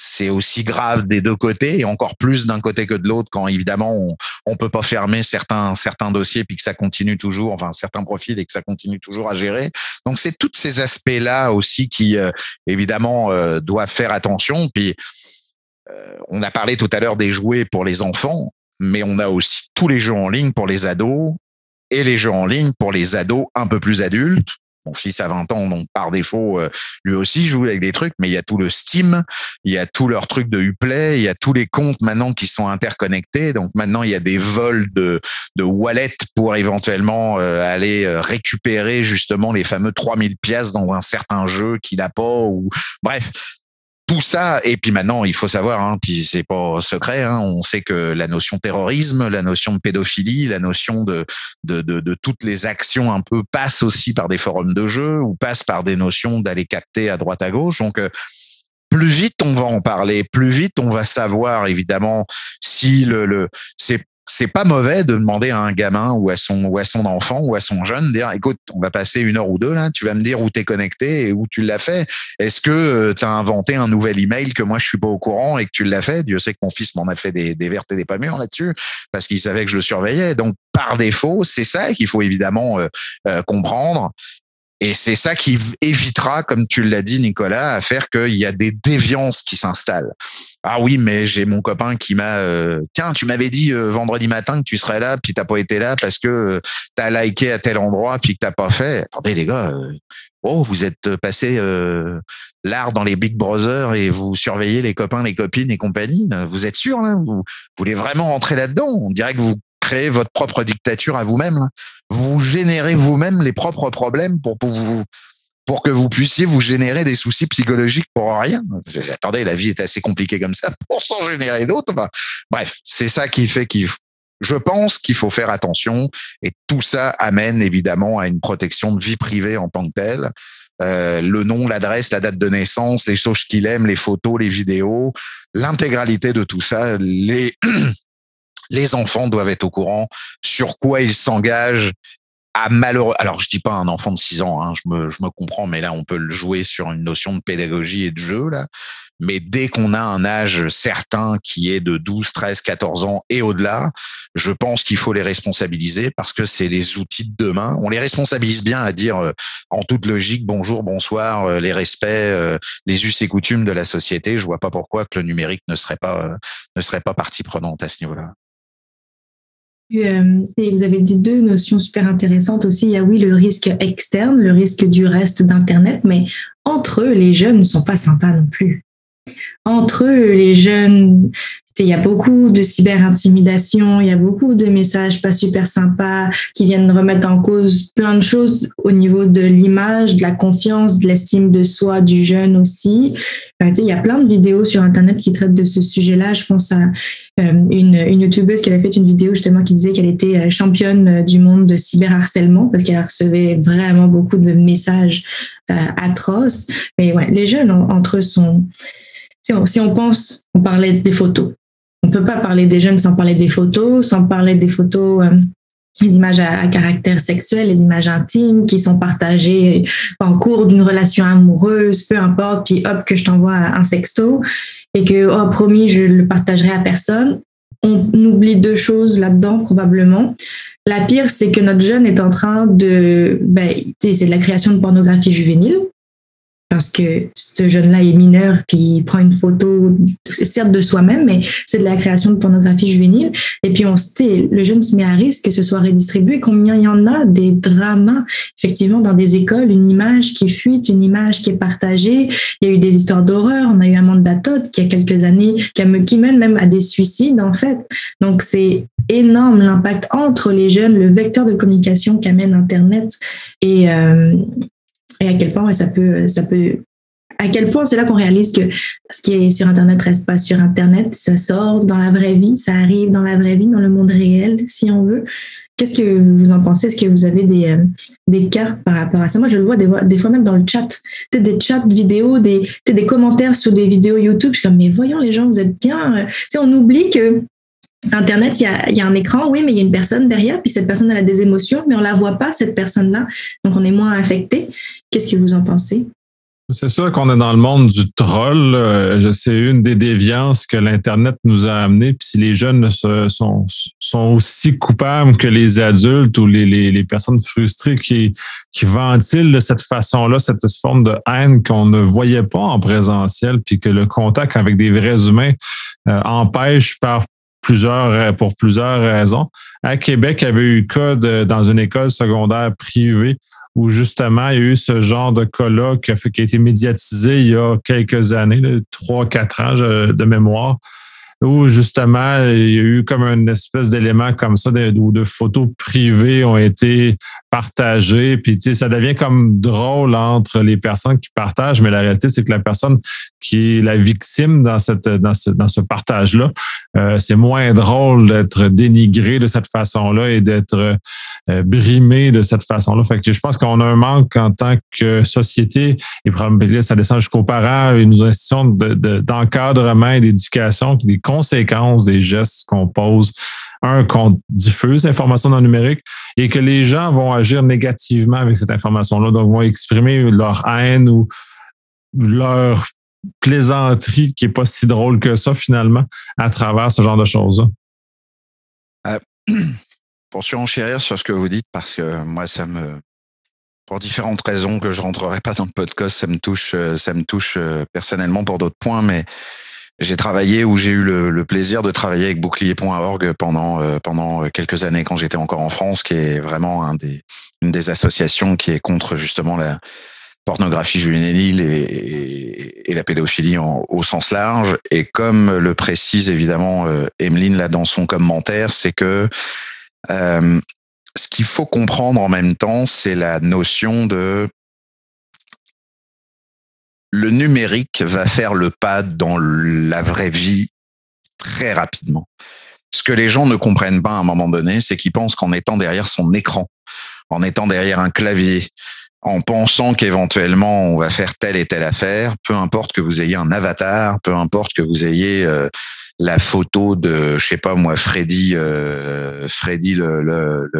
c'est aussi grave des deux côtés et encore plus d'un côté que de l'autre quand évidemment on, on peut pas fermer certains certains dossiers puis que ça continue toujours enfin certains profils et que ça continue toujours à gérer. Donc c'est tous ces aspects là aussi qui euh, évidemment euh, doivent faire attention. Puis euh, on a parlé tout à l'heure des jouets pour les enfants mais on a aussi tous les jeux en ligne pour les ados et les jeux en ligne pour les ados un peu plus adultes fils a 20 ans, donc par défaut, euh, lui aussi joue avec des trucs, mais il y a tout le Steam, il y a tous leurs trucs de Uplay, il y a tous les comptes maintenant qui sont interconnectés. Donc maintenant, il y a des vols de, de wallet pour éventuellement euh, aller euh, récupérer justement les fameux 3000 pièces dans un certain jeu qu'il n'a pas. Ou bref, tout ça, et puis maintenant, il faut savoir, hein, c'est pas secret, hein, on sait que la notion terrorisme, la notion de pédophilie, la notion de, de, de, de, toutes les actions un peu passe aussi par des forums de jeu ou passe par des notions d'aller capter à droite à gauche. Donc, euh, plus vite on va en parler, plus vite on va savoir évidemment si le, le c'est c'est pas mauvais de demander à un gamin ou à son ou à son enfant ou à son jeune dire écoute on va passer une heure ou deux là tu vas me dire où t'es connecté et où tu l'as fait. Est-ce que euh, tu as inventé un nouvel email que moi je suis pas au courant et que tu l'as fait? Dieu sait que mon fils m'en a fait des, des vertes et des pas mûres là-dessus parce qu'il savait que je le surveillais. Donc par défaut c'est ça qu'il faut évidemment euh, euh, comprendre et c'est ça qui évitera, comme tu l'as dit, Nicolas, à faire qu'il y a des déviances qui s'installent. Ah oui, mais j'ai mon copain qui m'a. Euh, Tiens, tu m'avais dit euh, vendredi matin que tu serais là, puis t'as pas été là parce que euh, tu as liké à tel endroit, puis que t'as pas fait. Attendez les gars, oh vous êtes passé l'art dans les Big Brothers et vous surveillez les copains, les copines et compagnie. Vous êtes sûr là? Vous, vous voulez vraiment rentrer là-dedans? On dirait que vous créez votre propre dictature à vous-même. Vous générez vous-même les propres problèmes pour, que vous puissiez vous générer des soucis psychologiques pour rien. Attendez, la vie est assez compliquée comme ça pour s'en générer d'autres. bref, c'est ça qui fait qu'il je pense qu'il faut faire attention et tout ça amène évidemment à une protection de vie privée en tant que telle. Euh, le nom, l'adresse, la date de naissance, les choses qu'il aime, les photos, les vidéos, l'intégralité de tout ça, les les enfants doivent être au courant sur quoi ils s'engagent à malheureux. Alors, je dis pas un enfant de 6 ans, hein, je, me, comprends, mais là, on peut le jouer sur une notion de pédagogie et de jeu, là. Mais dès qu'on a un âge certain qui est de 12, 13, 14 ans et au-delà, je pense qu'il faut les responsabiliser parce que c'est les outils de demain. On les responsabilise bien à dire euh, en toute logique bonjour, bonsoir, euh, les respects, euh, les us et coutumes de la société. Je vois pas pourquoi que le numérique ne serait pas ne serait pas partie prenante à ce niveau-là. Euh, et vous avez deux notions super intéressantes aussi. Il y a oui le risque externe, le risque du reste d'Internet, mais entre eux, les jeunes ne sont pas sympas non plus. Entre eux, les jeunes, il y a beaucoup de cyber-intimidation, il y a beaucoup de messages pas super sympas qui viennent remettre en cause plein de choses au niveau de l'image, de la confiance, de l'estime de soi du jeune aussi. il y a plein de vidéos sur Internet qui traitent de ce sujet-là. Je pense à euh, une, une youtubeuse qui avait fait une vidéo justement qui disait qu'elle était euh, championne du monde de cyberharcèlement parce qu'elle recevait vraiment beaucoup de messages euh, atroces. Mais ouais, les jeunes entre eux sont... Si on pense, on parlait des photos on peut pas parler des jeunes sans parler des photos, sans parler des photos, euh, les images à, caractère sexuel, les images intimes qui sont partagées en cours d'une relation amoureuse, peu importe, puis hop, que je t'envoie un sexto et que, oh, promis, je le partagerai à personne. On oublie deux choses là-dedans, probablement. La pire, c'est que notre jeune est en train de, ben, c'est de la création de pornographie juvénile parce que ce jeune-là est mineur, puis il prend une photo, certes de soi-même, mais c'est de la création de pornographie juvénile. Et puis on le jeune se met à risque que ce soit redistribué. Combien il y en a des dramas, effectivement, dans des écoles, une image qui fuite, une image qui est partagée. Il y a eu des histoires d'horreur. On a eu monde d'atote qui a quelques années, qui, a, qui mène même à des suicides, en fait. Donc c'est énorme l'impact entre les jeunes, le vecteur de communication qu'amène Internet et, euh, et à quel point ça peut, ça peut, à quel point c'est là qu'on réalise que ce qui est sur Internet reste pas sur Internet, ça sort dans la vraie vie, ça arrive dans la vraie vie, dans le monde réel, si on veut. Qu'est-ce que vous en pensez? Est-ce que vous avez des, euh, des cas par rapport à ça? Moi, je le vois des, fois même dans le chat, peut-être des chats vidéo, des, des commentaires sur des vidéos YouTube. Je suis comme, mais voyons les gens, vous êtes bien. Tu on oublie que Internet, il y, a, un écran, oui, mais il y a une personne derrière, puis cette personne a des émotions, mais on la voit pas, cette personne-là, donc on est moins affecté. Qu'est-ce que vous en pensez? C'est sûr qu'on est dans le monde du troll. C'est une des déviances que l'Internet nous a amené. Puis si les jeunes sont, aussi coupables que les adultes ou les, personnes frustrées qui, qui ventilent de cette façon-là, cette forme de haine qu'on ne voyait pas en présentiel, puis que le contact avec des vrais humains euh, empêche par euh, pour plusieurs raisons. À Québec, il y avait eu cas dans une école secondaire privée où justement il y a eu ce genre de cas-là qui a été médiatisé il y a quelques années, trois, quatre ans de mémoire. Où justement, il y a eu comme une espèce d'élément comme ça, de, où de photos privées ont été partagées. Puis, tu sais, ça devient comme drôle entre les personnes qui partagent, mais la réalité, c'est que la personne qui est la victime dans, cette, dans ce, dans ce partage-là, euh, c'est moins drôle d'être dénigré de cette façon-là et d'être euh, brimé de cette façon-là. Fait que je pense qu'on a un manque en tant que société, et ça descend jusqu'aux parents et nos institutions d'encadrement et d'éducation, conséquences des gestes qu'on pose. Un, qu'on diffuse l'information dans le numérique et que les gens vont agir négativement avec cette information-là, donc vont exprimer leur haine ou leur plaisanterie qui est pas si drôle que ça finalement à travers ce genre de choses-là. Euh, pour surenchérir sur ce que vous dites, parce que moi, ça me, pour différentes raisons que je rentrerai pas dans le podcast, ça me touche, euh, ça me touche euh, personnellement pour d'autres points, mais j'ai travaillé ou j'ai eu le, plaisir de travailler avec bouclier.org pendant pendant quelques années quand j'étais encore en France, qui est vraiment un des une des associations qui est contre justement la pornographie juvénile et, et, la pédophilie au sens large. Et comme le précise évidemment euh, Emeline là dans son commentaire, c'est que euh, ce qu'il faut comprendre en même temps, c'est la notion de le numérique va faire le pas dans la vraie vie très rapidement. Ce que les gens ne comprennent pas à un moment donné, c'est qu'ils pensent qu'en étant derrière son écran, en étant derrière un clavier, en pensant qu'éventuellement on va faire telle et telle affaire, peu importe que vous ayez un avatar, peu importe que vous ayez euh, la photo de, je sais pas moi, Freddy, euh, Freddy le, le,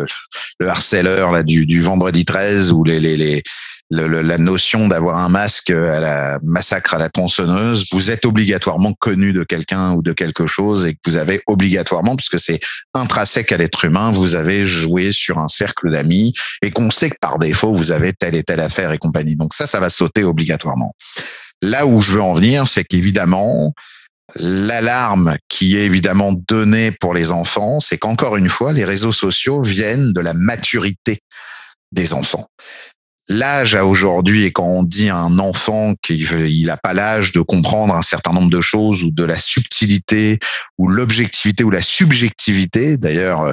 le, harceleur là du, du vendredi 13 ou les, les, les la notion d'avoir un masque à la massacre à la tronçonneuse, vous êtes obligatoirement connu de quelqu'un ou de quelque chose et que vous avez obligatoirement, puisque c'est intrinsèque à l'être humain, vous avez joué sur un cercle d'amis et qu'on sait que par défaut, vous avez telle et telle affaire et compagnie. Donc ça, ça va sauter obligatoirement. Là où je veux en venir, c'est qu'évidemment, L'alarme qui est évidemment donnée pour les enfants, c'est qu'encore une fois, les réseaux sociaux viennent de la maturité des enfants. L'âge à aujourd'hui, et quand on dit à un enfant qu'il n'a pas l'âge de comprendre un certain nombre de choses ou de la subtilité ou l'objectivité ou la subjectivité, d'ailleurs, euh,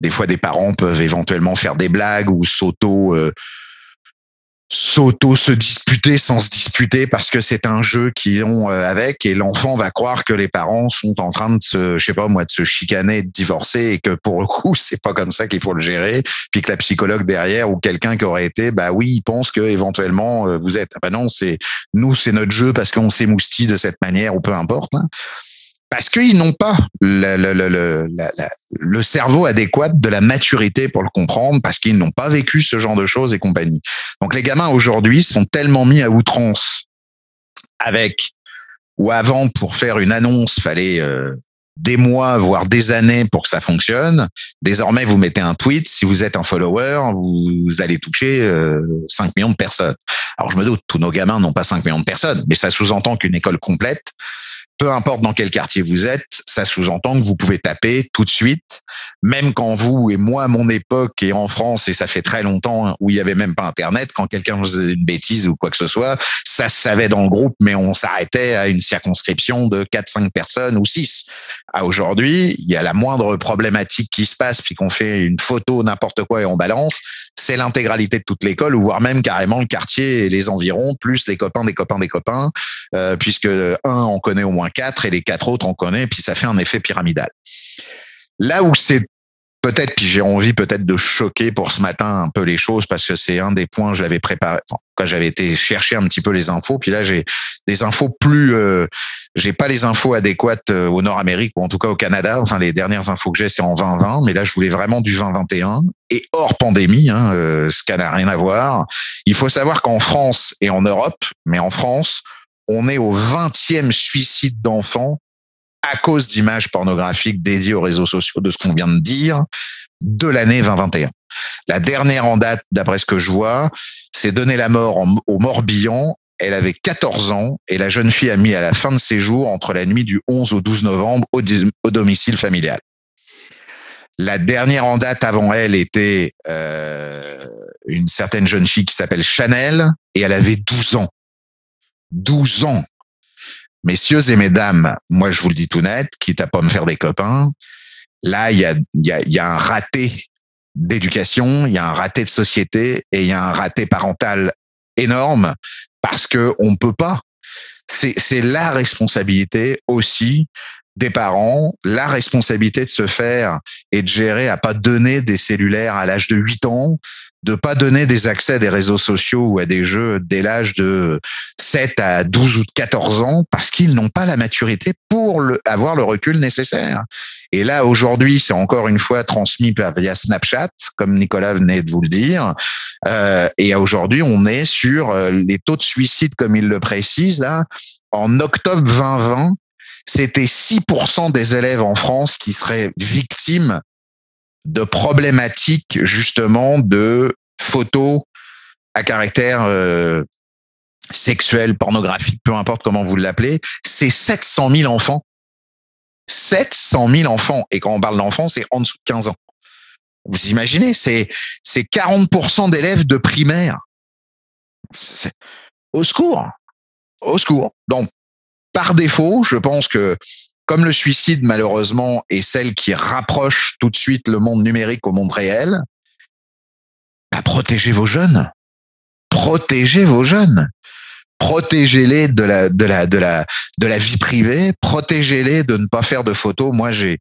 des fois des parents peuvent éventuellement faire des blagues ou s'auto euh, s'auto se disputer sans se disputer parce que c'est un jeu qu'ils ont euh, avec et l'enfant va croire que les parents sont en train de se je sais pas moi de se chicaner de divorcer et que pour le coup c'est pas comme ça qu'il faut le gérer puis que la psychologue derrière ou quelqu'un qui aurait été bah oui il pense que éventuellement euh, vous êtes. Ah bah non c'est nous c'est notre jeu parce qu'on s'émoustille de cette manière ou peu importe hein parce qu'ils n'ont pas le, cerveau adéquat de la maturité pour le comprendre, parce qu'ils n'ont pas vécu ce genre de choses et compagnie. Donc les gamins aujourd'hui sont tellement mis à outrance avec ou avant pour faire une annonce, fallait euh, des mois, voire des années pour que ça fonctionne. Désormais, vous mettez un tweet, si vous êtes un follower, vous, allez toucher 5 euh, millions de personnes. Alors je me doute, tous nos gamins n'ont pas 5 millions de personnes, mais ça sous-entend qu'une école complète peu importe dans quel quartier vous êtes, ça sous-entend que vous pouvez taper tout de suite, même quand vous et moi, à mon époque et en France, et ça fait très longtemps où il y avait même pas Internet, quand quelqu'un faisait une bêtise ou quoi que ce soit, ça se savait dans le groupe, mais on s'arrêtait à une circonscription de 4-5 personnes ou 6. Aujourd'hui, il y a la moindre problématique qui se passe, puis qu'on fait une photo, n'importe quoi et on balance, c'est l'intégralité de toute l'école, ou voire même carrément le quartier et les environs, plus les copains des copains des copains, euh, puisque un, on connaît au moins quatre et les quatre autres on connaît, puis ça fait un effet pyramidal. Là où c'est peut-être, puis j'ai envie peut-être de choquer pour ce matin un peu les choses parce que c'est un des points je l'avais préparé quand j'avais été chercher un petit peu les infos. Puis là j'ai des infos plus, euh, j'ai pas les infos adéquates euh, au Nord-Amérique ou en tout cas au Canada. Enfin les dernières infos que j'ai c'est en 2020, mais là je voulais vraiment du 2021 et hors pandémie, hein, euh, ce qui n'a rien à voir. Il faut savoir qu'en France et en Europe, mais en France on est au 20e suicide d'enfants à cause d'images pornographiques dédiées aux réseaux sociaux de ce qu'on vient de dire de l'année 2021. La dernière en date, d'après ce que je vois, c'est donner la mort au Morbihan. Elle avait 14 ans et la jeune fille a mis à la fin de ses jours entre la nuit du 11 au 12 novembre au, domicile familial. La dernière en date avant elle était euh, une certaine jeune fille qui s'appelle Chanel et elle avait 12 ans. 12 ans. Messieurs et mesdames, moi je vous le dis tout net, quitte à pas me faire des copains, là il y a, y, a, y a un raté d'éducation, il y a un raté de société et il y a un raté parental énorme parce que on peut pas. C'est la responsabilité aussi des parents, la responsabilité de se faire et de gérer à pas donner des cellulaires à l'âge de 8 ans, de pas donner des accès à des réseaux sociaux ou à des jeux dès l'âge de 7 à 12 ou de 14 ans parce qu'ils n'ont pas la maturité pour avoir le recul nécessaire. Et là, aujourd'hui, c'est encore une fois transmis via Snapchat, comme Nicolas venait de vous le dire. Euh, et aujourd'hui, on est sur euh, les taux de suicide, comme il le précise, là. En octobre 2020, c'était 6% des élèves en France qui seraient victimes de problématiques justement de photos à caractère euh, sexuel, pornographique, peu importe comment vous l'appelez, c'est 700 000 enfants. 700 000 enfants. Et quand on parle d'enfants, c'est en dessous de 15 ans. Vous imaginez, c'est c'est 40% d'élèves de primaire. Au secours, au secours. Donc par défaut, je pense que comme le suicide, malheureusement, est celle qui rapproche tout de suite le monde numérique au monde réel, bah, protégez vos jeunes. Protégez vos jeunes. Protégez-les de la, de la, de la, de la vie privée. Protégez-les de ne pas faire de photos. Moi, j'ai,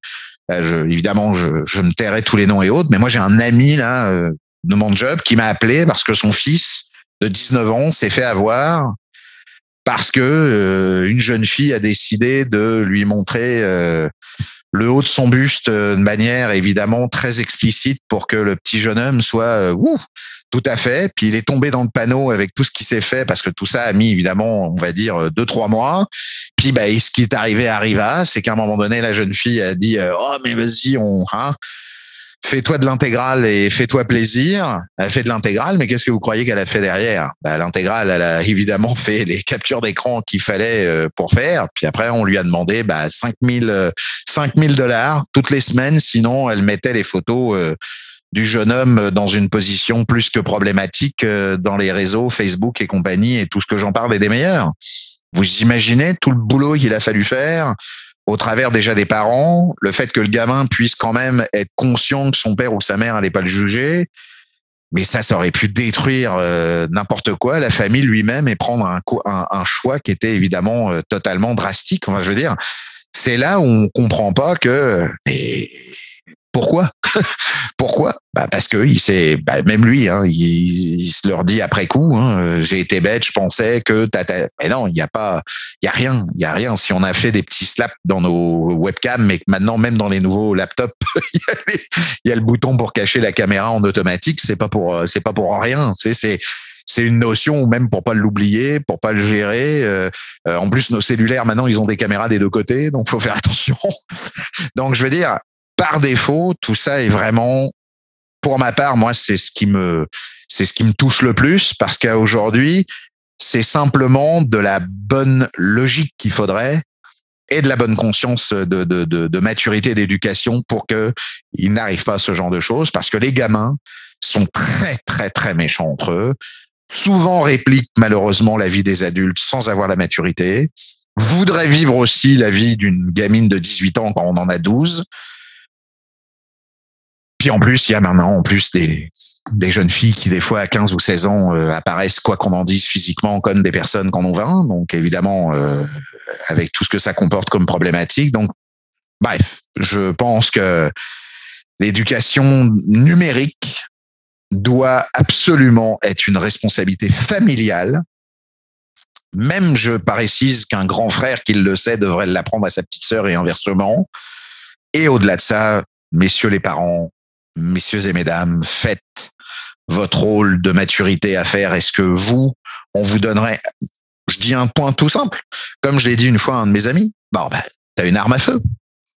je, évidemment, je, je me tairai tous les noms et autres, mais moi, j'ai un ami, là, euh, de mon job qui m'a appelé parce que son fils de 19 ans s'est fait avoir parce que euh, une jeune fille a décidé de lui montrer euh, le haut de son buste euh, de manière évidemment très explicite pour que le petit jeune homme soit ouh, tout à fait. Puis il est tombé dans le panneau avec tout ce qui s'est fait parce que tout ça a mis évidemment, on va dire deux trois mois. Puis bah, ce qui est arrivé arriva, c'est qu'à un moment donné la jeune fille a dit oh mais vas-y on hein, fais-toi de l'intégrale et fais-toi plaisir. Elle fait de l'intégrale, mais qu'est-ce que vous croyez qu'elle a fait derrière? Bah, L'intégrale, elle a évidemment fait les captures d'écran qu'il fallait euh, pour faire. Puis après, on lui a demandé bah, 5000 5000 dollars toutes les semaines, sinon elle mettait les photos euh, du jeune homme dans une position plus que problématique euh, dans les réseaux Facebook et compagnie et tout ce que j'en parle est des meilleurs. Vous imaginez tout le boulot qu'il a fallu faire? Au travers déjà des parents, le fait que le gamin puisse quand même être conscient que son père ou sa mère n'allait pas le juger, mais ça, ça aurait pu détruire euh, n'importe quoi, la famille lui-même et prendre un, un, choix qui était évidemment euh, totalement drastique. Enfin, je veux dire, c'est là où on comprend pas que pourquoi? Pourquoi? Bah Parce que il sait, bah même lui, hein, il, se leur dit après coup, hein, euh, j'ai été bête, je pensais que tata. Mais non, il n'y a pas, il y a rien, il y a rien. Si on a fait des petits slaps dans nos webcams, mais que maintenant même dans les nouveaux laptops, il y, a le bouton pour cacher la caméra en automatique, c'est pas pour, euh, c'est pas pour rien. C'est, c'est c'est une notion même pour pas l'oublier, pour pas le gérer. Euh, en plus, nos cellulaires maintenant, ils ont des caméras des deux côtés, donc faut faire attention. donc, je veux dire, par défaut, tout ça est vraiment, pour ma part, moi, c'est ce qui me, c'est ce qui me touche le plus parce qu'aujourd'hui, c'est simplement de la bonne logique qu'il faudrait et de la bonne conscience de, de, de, maturité d'éducation pour que ils n'arrivent pas à ce genre de choses parce que les gamins sont très très très méchants entre eux souvent répliquent malheureusement la vie des adultes sans avoir la maturité voudraient vivre aussi la vie d'une gamine de 18 ans quand on en a 12 puis en plus, il y a maintenant en plus des, des jeunes filles qui, des fois, à 15 ou 16 ans, euh, apparaissent, quoi qu'on en dise, physiquement comme des personnes qu'on ont 20. Donc, évidemment, euh, avec tout ce que ça comporte comme problématique. Donc, bref, je pense que l'éducation numérique doit absolument être une responsabilité familiale. Même, je précise qu'un grand frère qui le sait devrait l'apprendre à sa petite sœur et inversement. Et au-delà de ça, messieurs les parents, messieurs et mesdames, faites votre rôle de maturité à faire. Est-ce que vous, on vous donnerait, je dis un point tout simple, comme je l'ai dit une fois à un de mes amis, bon, bah, t'as une arme à feu,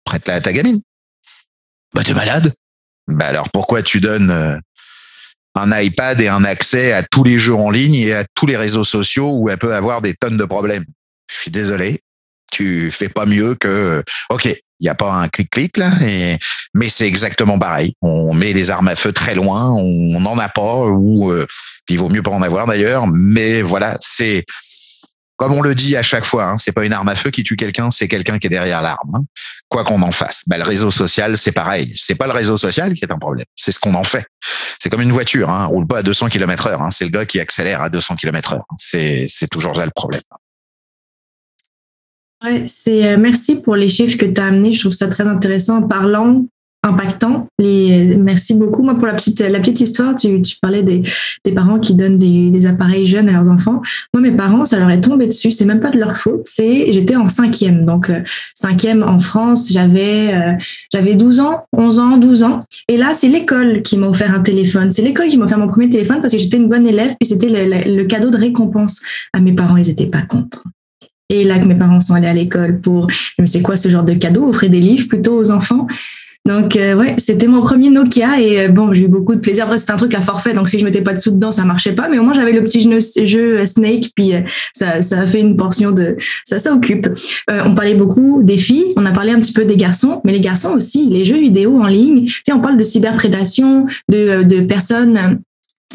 prête-la à ta gamine. Bah, t'es malade. Bah, alors pourquoi tu donnes euh, un iPad et un accès à tous les jeux en ligne et à tous les réseaux sociaux où elle peut avoir des tonnes de problèmes? Je suis désolé. Tu fais pas mieux que, OK, il n'y a pas un clic-clic là, mais c'est exactement pareil. On met des armes à feu très loin, on n'en a pas, ou euh, il vaut mieux pas en avoir d'ailleurs. Mais voilà, c'est comme on le dit à chaque fois, hein, c'est pas une arme à feu qui tue quelqu'un, c'est quelqu'un qui est derrière l'arme. Hein. Quoi qu'on en fasse. Bah, le réseau social, c'est pareil. C'est pas le réseau social qui est un problème, c'est ce qu'on en fait. C'est comme une voiture, hein, on roule pas à 200 km heure. Hein, c'est le gars qui accélère à 200 km heure. C'est c'est toujours ça le problème. Ouais, c'est euh, merci pour les chiffres que tu as amenés. Je trouve ça très intéressant parlant impactant. Les, merci beaucoup. Moi, pour la petite, la petite histoire, tu, tu parlais des, des parents qui donnent des, des, appareils jeunes à leurs enfants. Moi, mes parents, ça leur est tombé dessus. C'est même pas de leur faute. C'est, j'étais en cinquième. Donc, euh, cinquième en France, j'avais, euh, j'avais 12 ans, 11 ans, 12 ans. Et là, c'est l'école qui m'a offert un téléphone. C'est l'école qui m'a offert mon premier téléphone parce que j'étais une bonne élève et c'était le, cadeau de récompense à mes parents. Ils étaient pas contre. Et là que mes parents sont allés à l'école pour, c'est quoi ce genre de cadeau? Offrir des livres plutôt aux enfants? Donc euh, ouais, c'était mon premier Nokia et euh, bon, j'ai eu beaucoup de plaisir. Après, c'était un truc à forfait, donc si je mettais pas de sous dedans, ça marchait pas. Mais au moins, j'avais le petit jeu, jeu Snake, puis euh, ça, ça a fait une portion de ça, ça occupe. on parlait beaucoup des filles, on a parlé un petit peu des garçons, mais les garçons aussi, les jeux vidéo en ligne. Tu sais, on parle de cyberprédation, de, de personnes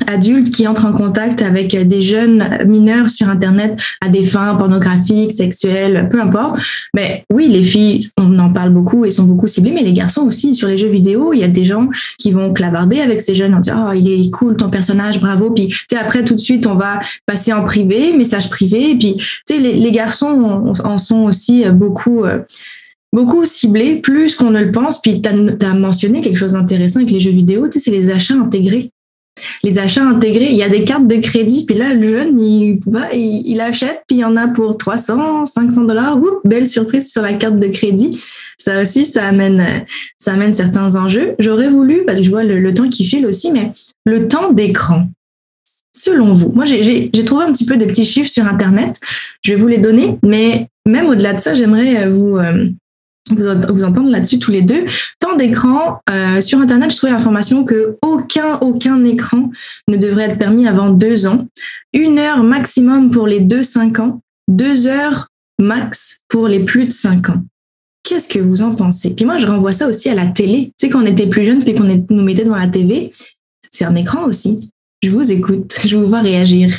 adultes qui entrent en contact avec des jeunes mineurs sur Internet à des fins pornographiques, sexuelles, peu importe. Mais oui, les filles, on en parle beaucoup et sont beaucoup ciblées, mais les garçons aussi, sur les jeux vidéo, il y a des gens qui vont clavarder avec ces jeunes en disant, oh, il est cool ton personnage, bravo. Puis, après, tout de suite, on va passer en privé, message privé. Puis, tu sais, les, les, garçons en sont aussi beaucoup... Euh, beaucoup ciblés, plus qu'on ne le pense. Puis tu as, as, mentionné quelque chose d'intéressant avec les jeux vidéo, tu sais, c'est les achats intégrés les achats intégrés, il y a des cartes de crédit, puis là, le jeune, il, il, achète, puis il y en a pour 300, 500 dollars. Belle surprise sur la carte de crédit. Ça aussi, ça amène, certains enjeux. J'aurais voulu, parce que je vois le, temps qui file aussi, mais le temps d'écran, selon vous, moi, j'ai trouvé un petit peu de petits chiffres sur Internet. Je vais vous les donner, mais même au-delà de ça, j'aimerais vous, euh, vous, vous entendre là-dessus tous les deux. Temps d'écran, euh, sur Internet, je trouvais l'information que aucun, aucun écran ne devrait être permis avant deux ans. Une heure maximum pour les deux cinq ans, deux heures max pour les plus de cinq ans. Qu'est-ce que vous en pensez? Puis moi, je renvoie ça aussi à la télé. Tu sais, quand on était plus jeunes, puis qu'on nous mettait dans la TV, c'est un écran aussi. Je vous écoute, je vous vois réagir.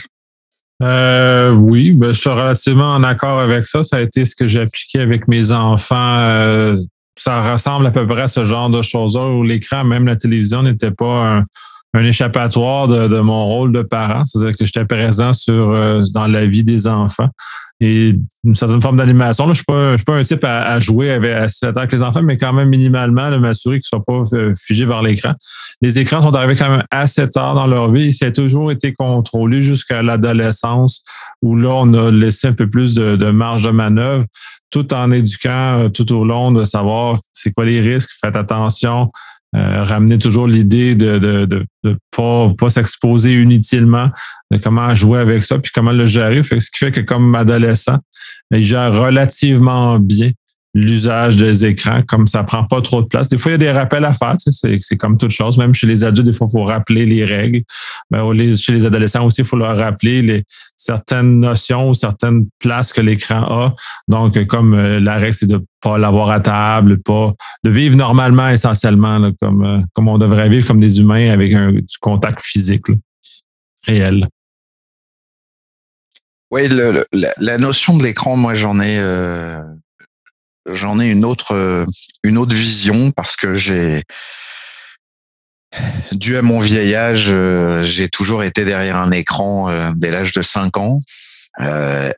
Euh, oui, ben, je suis relativement en accord avec ça. Ça a été ce que j'ai appliqué avec mes enfants. Euh, ça ressemble à peu près à ce genre de choses-là où l'écran, même la télévision, n'était pas un, un échappatoire de, de, mon rôle de parent. C'est-à-dire que j'étais présent sur euh, dans la vie des enfants et une certaine forme d'animation. Je ne suis, suis pas un type à, jouer avec, avec les enfants, mais quand même minimalement, de m'assurer qu'ils ne soient pas euh, figés vers l'écran. Les écrans sont arrivés quand même assez tard dans leur vie. Ça a toujours été contrôlé jusqu'à l'adolescence, où là, on a laissé un peu plus de, de marge de manœuvre tout en éduquant euh, tout au long de savoir c'est quoi les risques, faites attention, euh, ramener toujours l'idée de de, de, pas, pas s'exposer inutilement, de comment jouer avec ça, puis comment le gérer. Fait, ce qui fait que comme adolescent, il gère relativement bien l'usage des écrans, comme ça prend pas trop de place. Des fois, il y a des rappels à faire, c'est comme toute chose. Même chez les adultes, des fois, il faut rappeler les règles. Mais chez les adolescents aussi, il faut leur rappeler les, certaines notions ou certaines places que l'écran a. Donc, comme euh, la règle, c'est de pas l'avoir à table, pas de vivre normalement essentiellement, comme, euh, comme on devrait vivre comme des humains avec un, du contact physique réel. Oui, la, notion de l'écran, moi j'en ai euh, j'en ai une autre, euh, une autre vision parce que j'ai, dû à mon vieil âge, euh, j'ai toujours été derrière un écran euh, dès l'âge de 5 ans.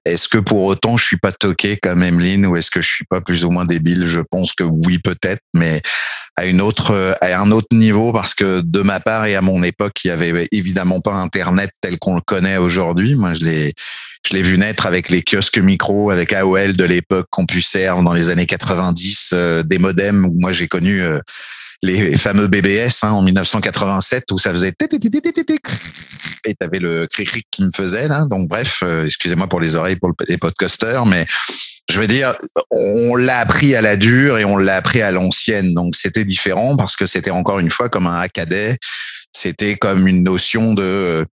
est-ce que pour autant je suis pas toqué comme Emeline ou est-ce que je suis pas plus ou moins débile? Je pense que oui peut-être, mais à une autre, à un autre niveau parce que de ma part et à mon époque, il y avait évidemment pas Internet tel qu'on le connaît aujourd'hui. Moi, je l'ai, je l'ai vu naître avec les kiosques micro, avec AOL de l'époque, CompuServe dans les années 90, euh, des modems où moi j'ai connu euh, les fameux BBS hein, en 1987 où ça faisait et t'avais le cri-cri qui me faisait là. Donc bref, euh, excusez-moi pour les oreilles pour les podcasters, mais je veux dire, on l'a appris à la dure et on l'a appris à l'ancienne. Donc c'était différent parce que c'était encore une fois comme un hackaday. C'était comme une notion de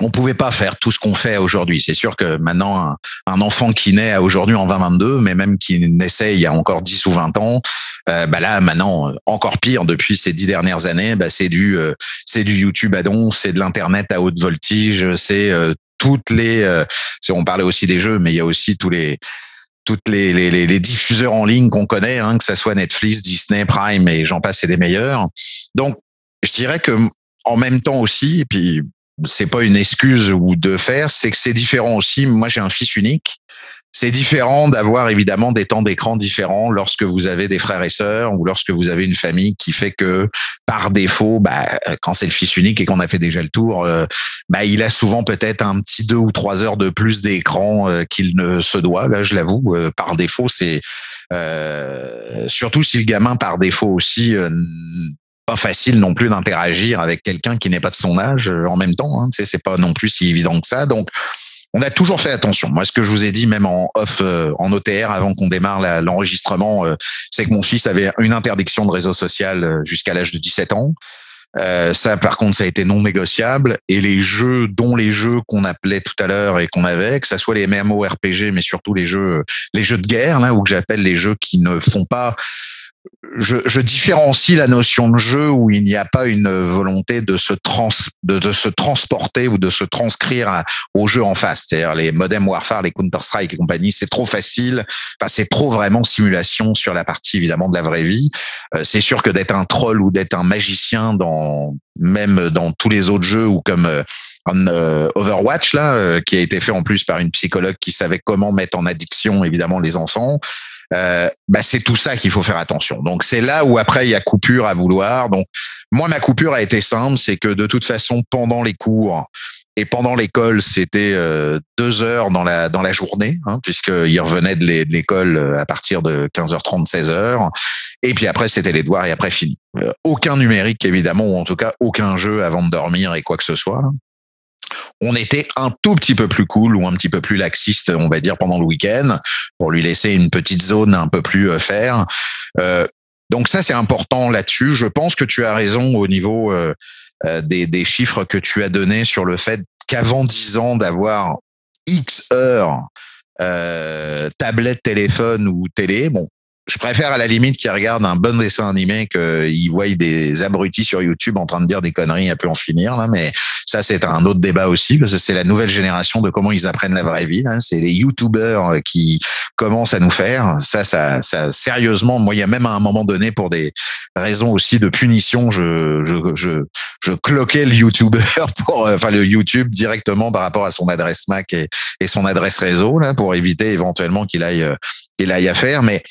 on pouvait pas faire tout ce qu'on fait aujourd'hui. C'est sûr que maintenant, un, enfant qui naît aujourd'hui en 2022, mais même qui naissait il y a encore 10 ou 20 ans, euh, bah là maintenant encore pire depuis ces dix dernières années, bah c'est du euh, c'est du YouTube à don, c'est de l'internet à haute voltige, c'est euh, toutes les, euh, on parlait aussi des jeux, mais il y a aussi tous les, toutes les, les, les diffuseurs en ligne qu'on connaît, hein, que ça soit Netflix, Disney, Prime et j'en passe, c'est des meilleurs. Donc, je dirais que en même temps aussi, et puis c'est pas une excuse ou de faire, c'est que c'est différent aussi. Moi, j'ai un fils unique. C'est différent d'avoir évidemment des temps d'écran différents lorsque vous avez des frères et sœurs ou lorsque vous avez une famille qui fait que par défaut, bah, quand c'est le fils unique et qu'on a fait déjà le tour, euh, bah, il a souvent peut-être un petit deux ou trois heures de plus d'écran euh, qu'il ne se doit. Là, je l'avoue, euh, par défaut, c'est surtout si le gamin par défaut aussi facile non plus d'interagir avec quelqu'un qui n'est pas de son âge euh, en même temps. Hein. C'est pas non plus si évident que ça. Donc, on a toujours fait attention. Moi, ce que je vous ai dit, même en off, euh, en OTR, avant qu'on démarre l'enregistrement, euh, c'est que mon fils avait une interdiction de réseau social jusqu'à l'âge de 17 ans. ça, par contre, ça a été non négociable. Et les jeux, dont les jeux qu'on appelait tout à l'heure et qu'on avait, que ça soit les MMORPG, mais surtout les jeux, les jeux de guerre, là, ou que j'appelle les jeux qui ne font pas je, je, différencie la notion de jeu où il n'y a pas une volonté de se trans, de, de se transporter ou de se transcrire au jeu en face. C'est-à-dire les Modern Warfare, les Counter Strike et compagnie, c'est trop facile. Enfin, c'est trop vraiment simulation sur la partie évidemment de la vraie vie. Euh, c'est sûr que d'être un troll ou d'être un magicien dans même dans tous les autres jeux ou comme euh, Overwatch là, qui a été fait en plus par une psychologue qui savait comment mettre en addiction évidemment les enfants. Euh, bah c'est tout ça qu'il faut faire attention. Donc c'est là où après il y a coupure à vouloir. Donc moi ma coupure a été simple, c'est que de toute façon pendant les cours et pendant l'école c'était euh, deux heures dans la dans la journée, hein, puisqu'il revenait de l'école euh, à partir de 15h30 16h. Et puis après c'était les devoirs et après fini. aucun numérique évidemment ou en tout cas aucun jeu avant de dormir et quoi que ce soit on était un tout petit peu plus cool ou un petit peu plus laxiste, on va dire, pendant le week-end, pour lui laisser une petite zone un peu plus euh, faire. Euh, donc ça, c'est important là-dessus. Je pense que tu as raison au niveau euh, des, chiffres que tu as donnés sur le fait qu'avant 10 ans, d'avoir X heures tablette, téléphone ou télé, bon, je préfère à la limite qu'ils regardent un bon dessin animé qu'ils voient des abrutis sur YouTube en train de dire des conneries un peu en finir là. Mais ça, c'est un autre débat aussi parce que c'est la nouvelle génération de comment ils apprennent la vraie vie. C'est les YouTubers qui commencent à nous faire. Ça, ça, ça, sérieusement, moi, il y a même à un moment donné pour des raisons aussi de punition, je, je, je, je cloquais le YouTuber pour, enfin le YouTube directement par rapport à son adresse Mac et, son adresse réseau là pour éviter éventuellement qu'il aille, qu'il aille à faire. Mais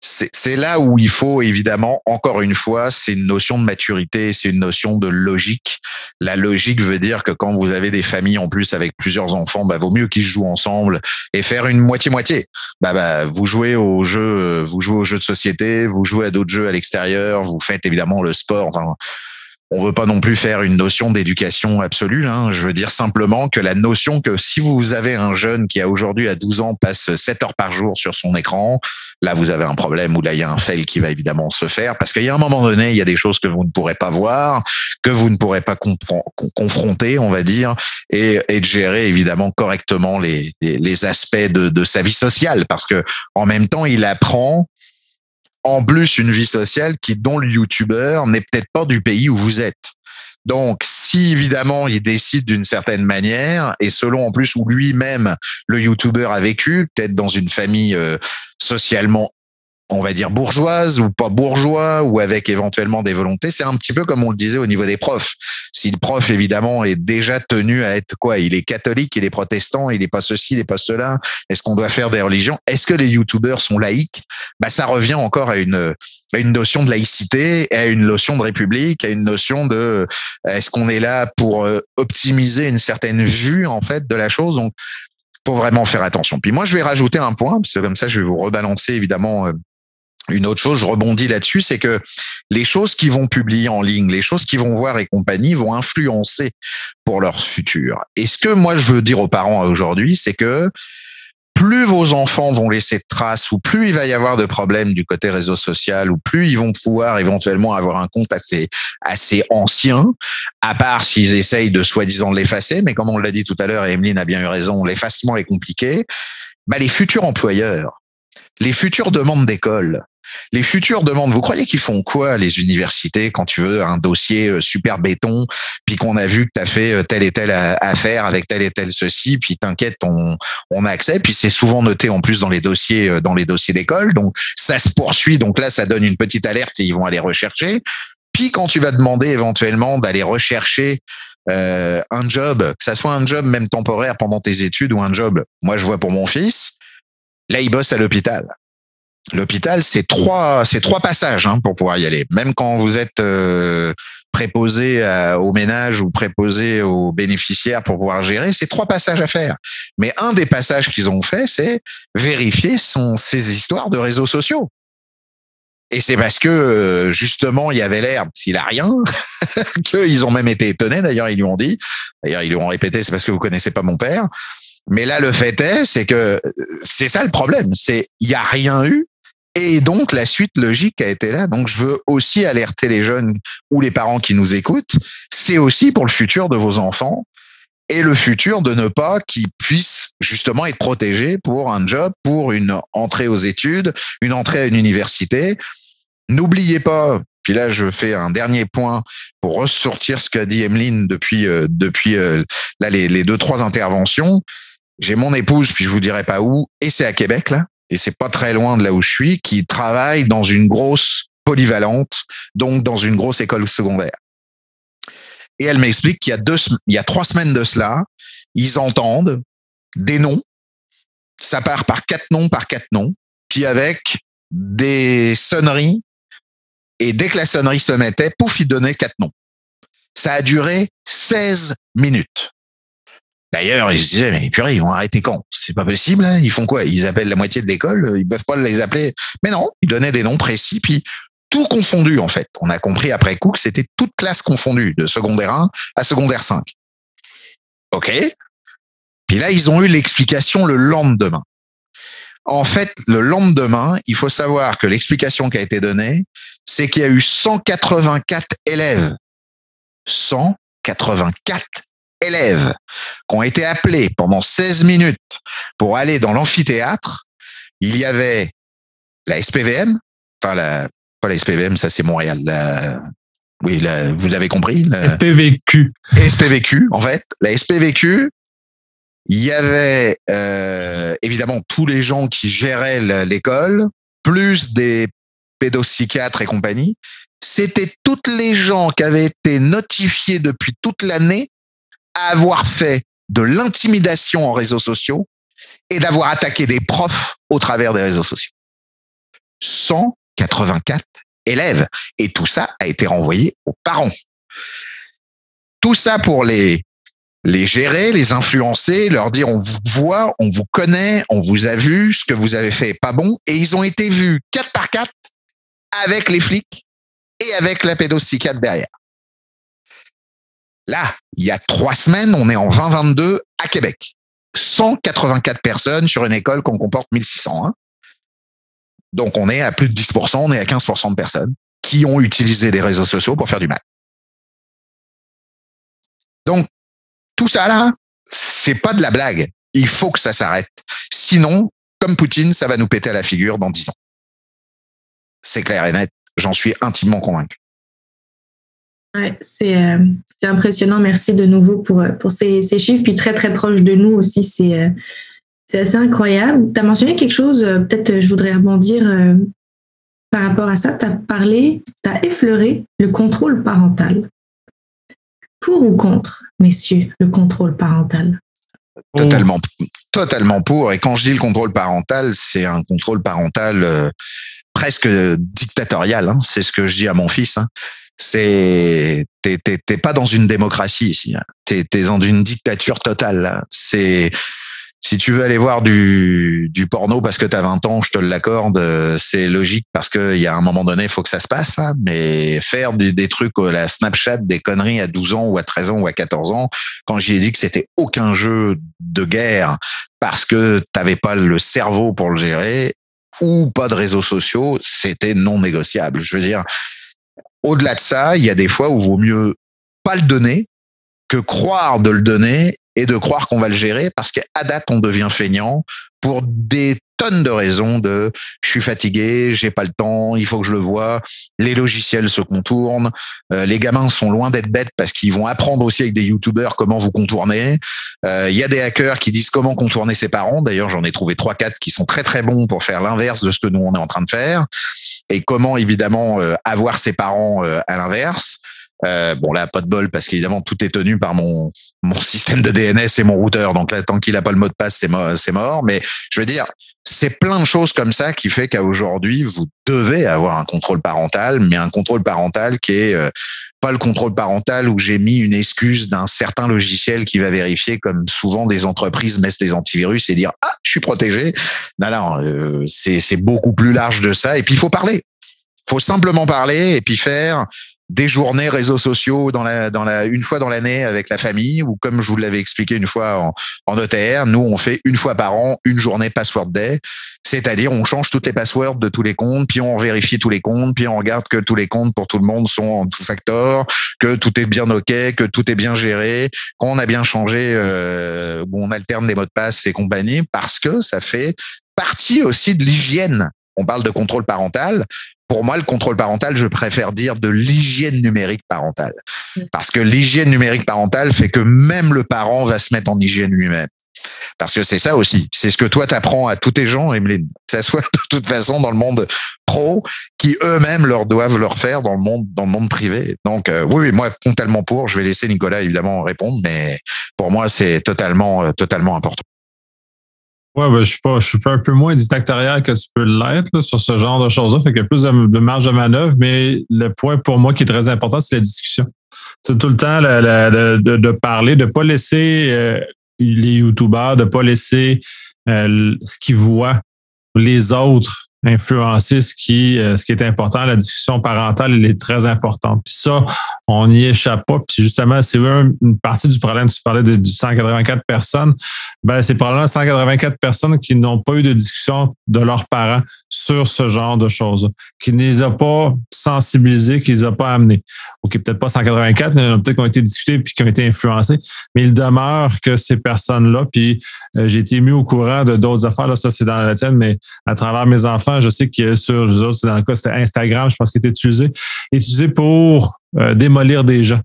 c'est là où il faut évidemment, encore une fois, c'est une notion de maturité, c'est une notion de logique. La logique veut dire que quand vous avez des familles en plus avec plusieurs enfants, bah, vaut mieux qu'ils jouent ensemble et faire une moitié-moitié. Bah, bah, vous jouez aux jeux, vous jouez aux jeux de société, vous jouez à d'autres jeux à l'extérieur, vous faites évidemment le sport. On veut pas non plus faire une notion d'éducation absolue. Hein. Je veux dire simplement que la notion que si vous avez un jeune qui a aujourd'hui à 12 ans passe 7 heures par jour sur son écran, là vous avez un problème ou là il y a un fail qui va évidemment se faire parce qu'il y a un moment donné il y a des choses que vous ne pourrez pas voir, que vous ne pourrez pas confronter, on va dire, et, de gérer évidemment correctement les, les, aspects de, de sa vie sociale parce que en même temps il apprend en plus une vie sociale qui, dont le YouTuber n'est peut-être pas du pays où vous êtes. Donc, si évidemment il décide d'une certaine manière, et selon en plus où lui-même le YouTuber a vécu, peut-être dans une famille euh, socialement on va dire bourgeoise ou pas bourgeois ou avec éventuellement des volontés. C'est un petit peu comme on le disait au niveau des profs. Si le prof évidemment est déjà tenu à être quoi Il est catholique, il est protestant, il est pas ceci, il est pas cela. Est-ce qu'on doit faire des religions? Est-ce que les youtubeurs sont laïcs? Bah ça revient encore à une à une notion de laïcité, à une notion de république, à une notion de est-ce qu'on est là pour euh, optimiser une certaine vue en fait de la chose? Donc faut vraiment faire attention. Puis moi, je vais rajouter un point, parce que comme ça, je vais vous rebalancer évidemment euh, une autre chose, je rebondis là-dessus, c'est que les choses qui vont publier en ligne, les choses qu'ils vont voir et compagnie vont influencer pour leur futur. Et ce que moi je veux dire aux parents aujourd'hui, c'est que plus vos enfants vont laisser de traces, ou plus il va y avoir de problèmes du côté réseau social, ou plus ils vont pouvoir éventuellement avoir un compte assez assez ancien, à part s'ils essayent de soi-disant l'effacer. Mais comme on l'a dit tout à l'heure, et Emeline a bien eu raison, l'effacement est compliqué. Bah, les futurs employeurs, les futures demandes d'école, Les futures demandes, vous croyez qu'ils font quoi les universités quand tu veux un dossier euh, super béton, puis qu'on a vu que tu as fait euh, telle et telle affaire avec tel et tel ceci, puis t'inquiète, on, on a accès, puis c'est souvent noté en plus dans les dossiers euh, dans les dossiers d'école, donc ça se poursuit, donc là ça donne une petite alerte et ils vont aller rechercher. Puis quand tu vas demander éventuellement d'aller rechercher euh, un job, que ça soit un job même temporaire pendant tes études ou un job, moi je vois pour mon fils, là il bosse à l'hôpital. L'hôpital, c'est trois, c'est trois passages hein, pour pouvoir y aller. Même quand vous êtes euh, préposé au ménage ou préposé aux bénéficiaires pour pouvoir gérer, c'est trois passages à faire. Mais un des passages qu'ils ont fait, c'est vérifier son, ces histoires de réseaux sociaux. Et c'est parce que euh, justement il y avait l'air s'il a rien qu'ils ont même été étonnés. D'ailleurs ils lui ont dit, d'ailleurs ils lui ont répété, c'est parce que vous connaissez pas mon père. Mais là le fait est, c'est que euh, c'est ça le problème, c'est il y a rien eu. Et donc la suite logique a été là. Donc je veux aussi alerter les jeunes ou les parents qui nous écoutent. C'est aussi pour le futur de vos enfants et le futur de ne pas qu'ils puissent justement être protégés pour un job, pour une entrée aux études, une entrée à une université. N'oubliez pas, puis là je fais un dernier point pour ressortir ce qu'a dit Emeline depuis euh, depuis euh, là les, les deux trois interventions. J'ai mon épouse, puis je vous dirai pas où, et c'est à Québec là, et c'est pas très loin de là où je suis, qui travaille dans une grosse polyvalente, donc dans une grosse école secondaire. Et elle m'explique qu'il y a deux, il y a trois semaines de cela, ils entendent des noms. Ça part par quatre noms, par quatre noms, puis avec des sonneries. Et dès que la sonnerie se mettait, pouf, ils donnaient quatre noms. Ça a duré 16 minutes. D'ailleurs, ils se disaient, mais purée, ils vont arrêter quand? C'est pas possible, hein ils font quoi? Ils appellent la moitié de l'école, ils peuvent pas les appeler. Mais non, ils donnaient des noms précis, puis tout confondu en fait. On a compris après coup que c'était toute classe confondue, de secondaire 1 à secondaire 5. OK. Puis là, ils ont eu l'explication le lendemain. En fait, le lendemain, il faut savoir que l'explication qui a été donnée, c'est qu'il y a eu 184 élèves. 184 élèves qui ont été appelés pendant 16 minutes pour aller dans l'amphithéâtre. Il y avait la SPVM, enfin la pas la SPVM, ça c'est Montréal. oui, vous avez compris. La... SPVQ. SPVQ, en fait. La SPVQ, il y avait euh, évidemment tous les gens qui géraient l'école, plus des pédopsychiatres et compagnie. C'était toutes les gens qui avaient été notifiés depuis toute l'année avoir fait de l'intimidation en réseaux sociaux et d'avoir attaqué des profs au travers des réseaux sociaux. Sans 84 élèves. Et tout ça a été renvoyé aux parents. Tout ça pour les, les gérer, les influencer, leur dire on vous voit, on vous connaît, on vous a vu, ce que vous avez fait est pas bon. Et ils ont été vus quatre par quatre avec les flics et avec la pédopsychiatre derrière. Là, il y a trois semaines, on est en 2022 à Québec. 184 personnes sur une école qu'on comporte 1600. Hein. Donc, on est à plus de 10%, on est à 15% de personnes qui ont utilisé des réseaux sociaux pour faire du mal. Donc, tout ça là, c'est pas de la blague. Il faut que ça s'arrête. Sinon, comme Poutine, ça va nous péter à la figure dans 10 ans. C'est clair et net. J'en suis intimement convaincu. Ouais, c'est euh, impressionnant. Merci de nouveau pour, pour ces, chiffres. Puis très, très proche de nous aussi. C'est euh, c'est assez incroyable. Tu as mentionné quelque chose, euh, peut-être euh, je voudrais rebondir euh, par rapport à ça. Tu as parlé, tu as effleuré le contrôle parental. Pour ou contre, messieurs, le contrôle parental? Totalement, totalement pour. Et quand je dis le contrôle parental, c'est un contrôle parental presque dictatorial. Hein. C'est ce que je dis à mon fils. Hein. C'est t'es pas dans une démocratie ici. Hein. T'es es dans une dictature totale. C'est si tu veux aller voir du, du porno parce que tu as 20 ans, je te l'accorde, euh, c'est logique parce qu'il y a un moment donné, il faut que ça se passe. Hein. Mais faire des trucs, la Snapchat, des conneries à 12 ans ou à 13 ans ou à 14 ans, quand j'y ai dit que c'était aucun jeu de guerre parce que t'avais pas le cerveau pour le gérer ou pas de réseaux sociaux, c'était non négociable. Je veux dire, au-delà de ça, il y a des fois où il vaut mieux pas le donner que croire de le donner et de croire qu'on va le gérer parce qu'à date, on devient feignant pour des tonnes de raisons de je suis fatigué, j'ai pas le temps, il faut que je le vois. Les logiciels se contournent. Euh, les gamins sont loin d'être bêtes parce qu'ils vont apprendre aussi avec des youtubeurs comment vous contourner. Il y a des hackers qui disent comment contourner ses parents. D'ailleurs, j'en ai trouvé trois quatre qui sont très très bons pour faire l'inverse de ce que nous on est en train de faire. Et comment évidemment avoir ses parents à l'inverse. Euh, bon là, pas de bol parce qu'évidemment tout est tenu par mon mon système de DNS et mon routeur. Donc là, tant qu'il a pas le mot de passe, c'est mort, c'est mort. Mais je veux dire, c'est plein de choses comme ça qui fait qu'à aujourd'hui, vous devez avoir un contrôle parental, mais un contrôle parental qui est euh, pas le contrôle parental où j'ai mis une excuse d'un certain logiciel qui va vérifier, comme souvent des entreprises mettent des antivirus et dire ah je suis protégé. Non non, euh, c'est c'est beaucoup plus large de ça. Et puis il faut parler faut simplement parler et puis faire des journées réseaux sociaux dans la, dans la, une fois dans l'année avec la famille, ou comme je vous l'avais expliqué une fois en, en ETR, nous, on fait une fois par an une journée password day. C'est-à-dire, on change toutes les passwords de tous les comptes, puis on vérifie tous les comptes, puis on regarde que tous les comptes pour tout le monde sont en tout factor, que tout est bien OK, que tout est bien géré, qu'on a bien changé, euh, on alterne les mots de passe et compagnie, parce que ça fait partie aussi de l'hygiène on parle de contrôle parental, pour moi, le contrôle parental, je préfère dire de l'hygiène numérique parentale. Mm. Parce que l'hygiène numérique parentale fait que même le parent va se mettre en hygiène lui-même. Parce que c'est ça aussi. C'est ce que toi t'apprends à tous tes gens, Emeline. Ça soit de toute façon dans le monde pro, qui eux-mêmes leur doivent leur faire dans le monde, dans le monde privé. Donc, euh, oui, oui, moi, totalement pour. Je vais laisser Nicolas évidemment répondre, mais pour moi, c'est totalement, euh, totalement important. Ouais, ben, je suis pas, je suis un peu moins dictatorial que tu peux l'être sur ce genre de choses-là. Fait qu'il y a plus de, marge de manœuvre, mais le point pour moi qui est très important, c'est la discussion. C'est tout le temps de, parler, de pas laisser euh, les YouTubers, de pas laisser euh, ce qu'ils voient les autres influencer ce qui, euh, ce qui est important. La discussion parentale, elle est très importante. Puis ça, on n'y échappe pas. Puis justement, c'est une partie du problème. Tu parlais de, du 184 personnes. Ben, c'est probablement 184 personnes qui n'ont pas eu de discussion de leurs parents sur ce genre de choses, qui ne les a pas sensibilisés, qui les pas amenés. OK, peut-être pas 184, mais peut-être qui ont été discutés puis qui ont été influencés. Mais il demeure que ces personnes-là, puis euh, j'ai été mis au courant de d'autres affaires, là, ça c'est dans la tienne, mais à travers mes enfants, je sais que sur les autres, dans le cas, c'était Instagram, je pense qu'il était utilisé, utilisé pour euh, démolir des gens,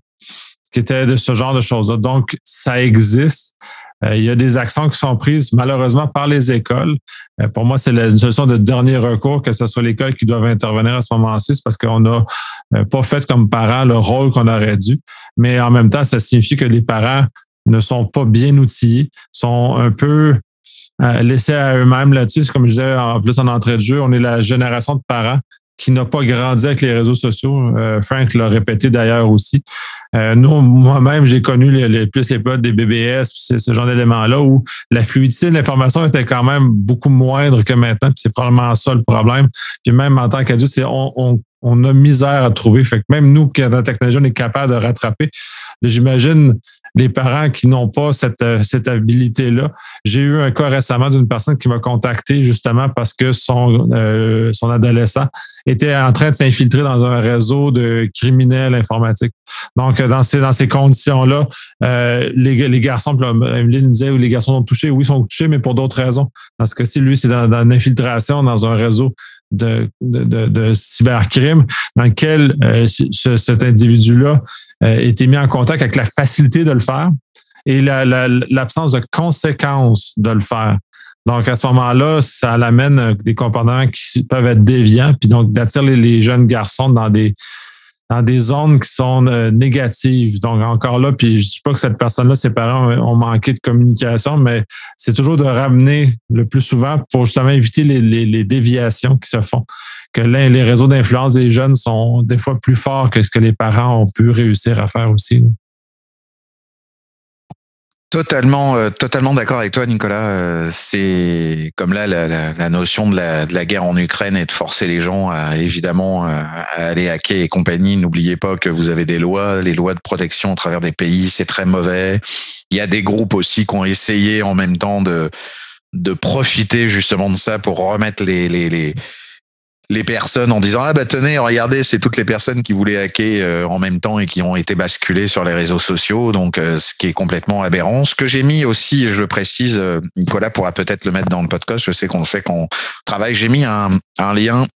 qui était de ce genre de choses-là. Donc, ça existe. Euh, il y a des actions qui sont prises malheureusement par les écoles. Euh, pour moi, c'est une solution de dernier recours, que ce soit l'école qui doit intervenir à ce moment-ci, parce qu'on n'a pas fait comme parents le rôle qu'on aurait dû. Mais en même temps, ça signifie que les parents ne sont pas bien outillés, sont un peu euh, laissés à eux-mêmes là-dessus. Comme je disais en plus en entrée de jeu, on est la génération de parents qui n'a pas grandi avec les réseaux sociaux. Euh, Frank l'a répété d'ailleurs aussi. Euh, nous, moi-même, j'ai connu plus les des BBS, ce, ce genre d'éléments-là où la fluidité de l'information était quand même beaucoup moindre que maintenant. c'est probablement ça le problème. Puis même en tant qu'adulte, on a misère à trouver. Fait que même nous, qui dans la technologie, on est capable de rattraper. J'imagine les parents qui n'ont pas cette, euh, cette habilité-là. J'ai eu un cas récemment d'une personne qui m'a contacté justement parce que son, euh, son adolescent était en train de s'infiltrer dans un réseau de criminels informatiques. Donc, dans ces, dans ces conditions-là, euh, les, les garçons, Emeline disait, où les garçons sont touchés, oui, ils sont touchés, mais pour d'autres raisons. Parce que si lui, c'est dans, dans dans un réseau de, cybercrime dans lequel cet individu-là euh, été mis en contact avec la facilité de le faire et l'absence de conséquences de le faire. Donc, à ce moment-là, ça l'amène des comportements qui peuvent être déviants, puis donc d'attirer les, jeunes garçons dans des, dans des zones qui sont euh, négatives. Donc, encore là, puis je dis pas que cette personne-là, ses parents ont manqué de communication, mais c'est toujours de ramener le plus souvent pour justement éviter les déviations qui se font que les réseaux d'influence des jeunes sont des fois plus forts que ce que les parents ont pu réussir à faire aussi. Totalement, euh, totalement d'accord avec toi, Nicolas. Euh, c'est comme là la, notion de la, guerre en Ukraine et de forcer les gens à évidemment à aller hacker et compagnie. N'oubliez pas que vous avez des lois, les lois de protection à travers des pays, c'est très mauvais. Il y a des groupes aussi qui ont essayé en même temps de de profiter justement de ça pour remettre les, les les personnes en disant ah bah tenez regardez c'est toutes les personnes qui voulaient hacker euh, en même temps et qui ont été basculées sur les réseaux sociaux. Donc euh, ce qui est complètement aberrant. Ce que j'ai mis aussi je le précise euh, Nicolas pourra peut-être le mettre dans le podcast. Je sais qu'on le fait qu'on travaille. J'ai mis un, un lien.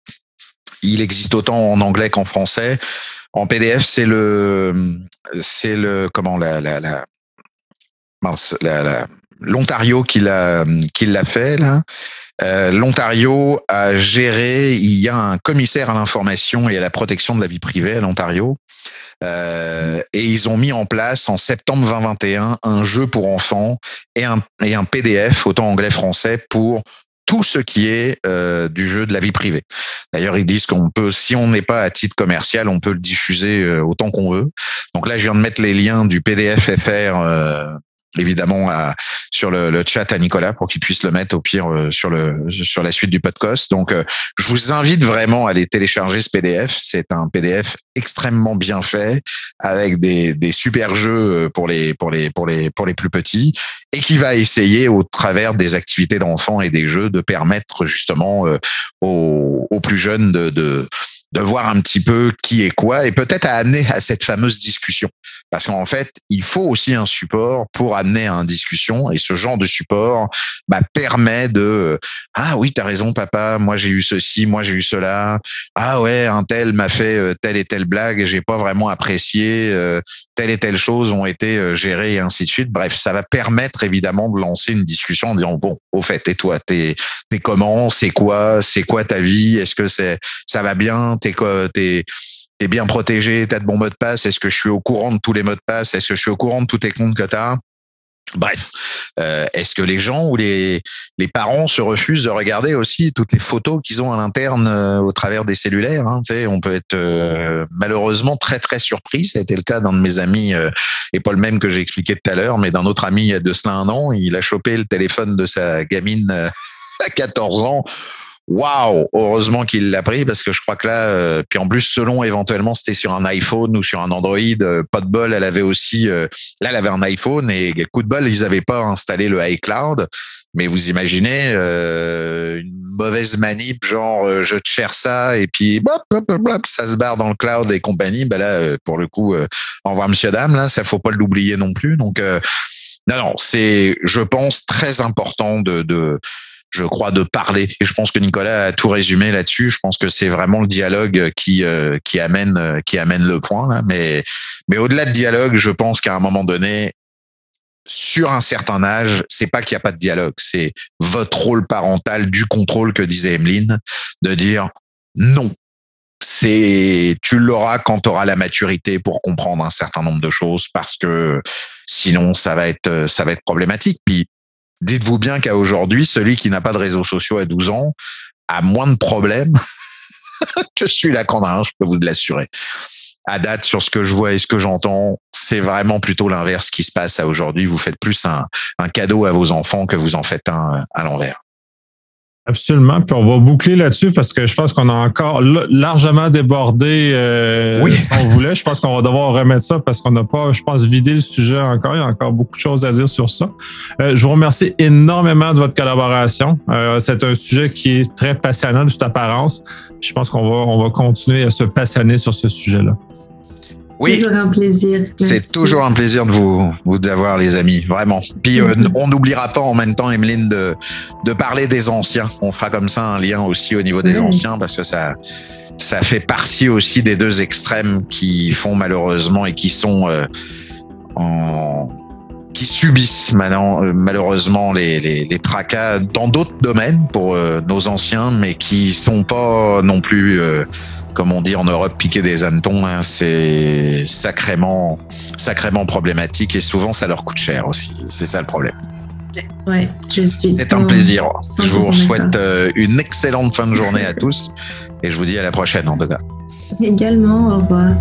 Il existe autant en anglais qu'en français. En PDF c'est le c'est le comment la, la l'Ontario qui l'a qui l'a fait là euh, L'Ontario a géré, il y a un commissaire à l'information et à la protection de la vie privée à l'Ontario. Euh, et ils ont mis en place en septembre 2021 un jeu pour enfants et un, et un PDF, autant anglais-français, pour tout ce qui est euh, du jeu de la vie privée. D'ailleurs, ils disent qu'on peut, si on n'est pas à titre commercial, on peut le diffuser euh, autant qu'on veut. Donc là, je viens de mettre les liens du PDF FR euh, évidemment à, sur le, le, chat à Nicolas pour qu'il puisse le mettre au pire euh, sur le sur la suite du podcast. Donc, euh, je vous invite vraiment à aller télécharger ce PDF. C'est un PDF extrêmement bien fait avec des, des super jeux euh, pour les pour les pour les pour les plus petits et qui va essayer au travers des activités d'enfants et des jeux de permettre justement aux, aux plus jeunes de, de de voir un petit peu qui est quoi et peut-être à amener à cette fameuse discussion. Parce qu'en fait, il faut aussi un support pour amener à une discussion et ce genre de support bah, permet de ah oui, tu as raison papa, moi j'ai eu ceci, moi j'ai eu cela. Ah ouais, un tel m'a fait euh, telle et telle blague et j'ai pas vraiment apprécié euh, telle et telle chose ont été euh, gérées et ainsi de suite. Bref, ça va permettre évidemment de lancer une discussion en disant bon, au fait, et toi, t'es comment, c'est quoi, c'est quoi ta vie, est-ce que c'est ça va bien, t'es quoi, t'es t'es bien protégé, t'as de bons mots de passe, est-ce que je suis au courant de tous les mots de passe, est-ce que je suis au courant de tous tes comptes que t'as? Bref, euh, est-ce que les gens ou les, les parents se refusent de regarder aussi toutes les photos qu'ils ont à l'interne euh, au travers des cellulaires hein, On peut être euh, malheureusement très très surpris. Ça a été le cas d'un de mes amis, et pas le même que j'ai expliqué tout à l'heure, mais d'un autre ami de cela un an. Il a chopé le téléphone de sa gamine à 14 ans Waouh, heureusement qu'il l'a pris parce que je crois que là, euh, puis en plus selon éventuellement c'était sur un iPhone ou sur un Android, euh, pas de bol, elle avait aussi, euh, là elle avait un iPhone et coup de bol ils n'avaient pas installé le iCloud, mais vous imaginez une mauvaise manip genre je te cherche ça et puis ça se barre dans le cloud et compagnie, bah là pour le coup, au revoir Monsieur Dame là, ça faut pas l'oublier non plus, donc non non c'est je pense très important de, de je crois, de parler. Et je pense que Nicolas a tout résumé là-dessus. Je pense que c'est vraiment le dialogue qui euh, qui amène qui amène le point. Mais mais au-delà de dialogue, je pense qu'à un moment donné, sur un certain âge, c'est pas qu'il n'y a pas de dialogue, c'est votre rôle parental du contrôle que disait Emeline, de dire non. C'est tu l'auras quand tu auras la maturité pour comprendre un certain nombre de choses parce que sinon ça va être ça va être problématique. Puis dites-vous bien qu'à aujourd'hui, celui qui n'a pas de réseaux sociaux à 12 ans a moins de problèmes que celui-là qu'on a je peux vous l'assurer. À date, sur ce que je vois et ce que j'entends, c'est vraiment plutôt l'inverse qui se passe à aujourd'hui. Vous faites plus un, un, cadeau à vos enfants que vous en faites un à l'envers. Absolument. Puis on va boucler là-dessus parce que je pense qu'on a encore largement débordé euh, ce qu'on voulait. Je pense qu'on va devoir remettre ça parce qu'on n'a pas, je pense, vidé le sujet encore. Il y a encore beaucoup de choses à dire sur ça. Euh, je vous remercie énormément de votre collaboration. Euh, c'est un sujet qui est très passionnant de toute apparence. Je pense qu'on va, on va continuer à se passionner sur ce sujet-là. Oui. Toujours un plaisir. C'est toujours un plaisir de vous, vous avoir, les amis, vraiment. Puis euh, on n'oubliera pas en même temps, Emeline, de, de parler des anciens. On fera comme ça un lien aussi au niveau des anciens parce que ça, ça fait partie aussi des deux extrêmes qui font malheureusement et qui sont euh, en qui subissent maintenant, euh, malheureusement les, les, les, tracas dans d'autres domaines pour nos anciens, mais qui sont pas non plus comme on dit en Europe, piquer des hannetons, hein, c'est sacrément, sacrément problématique et souvent ça leur coûte cher aussi. C'est ça le problème. Ouais, je suis. C'est un plaisir. Je vous souhaite euh, une excellente fin de journée à tous et je vous dis à la prochaine en tout cas. Également, au revoir.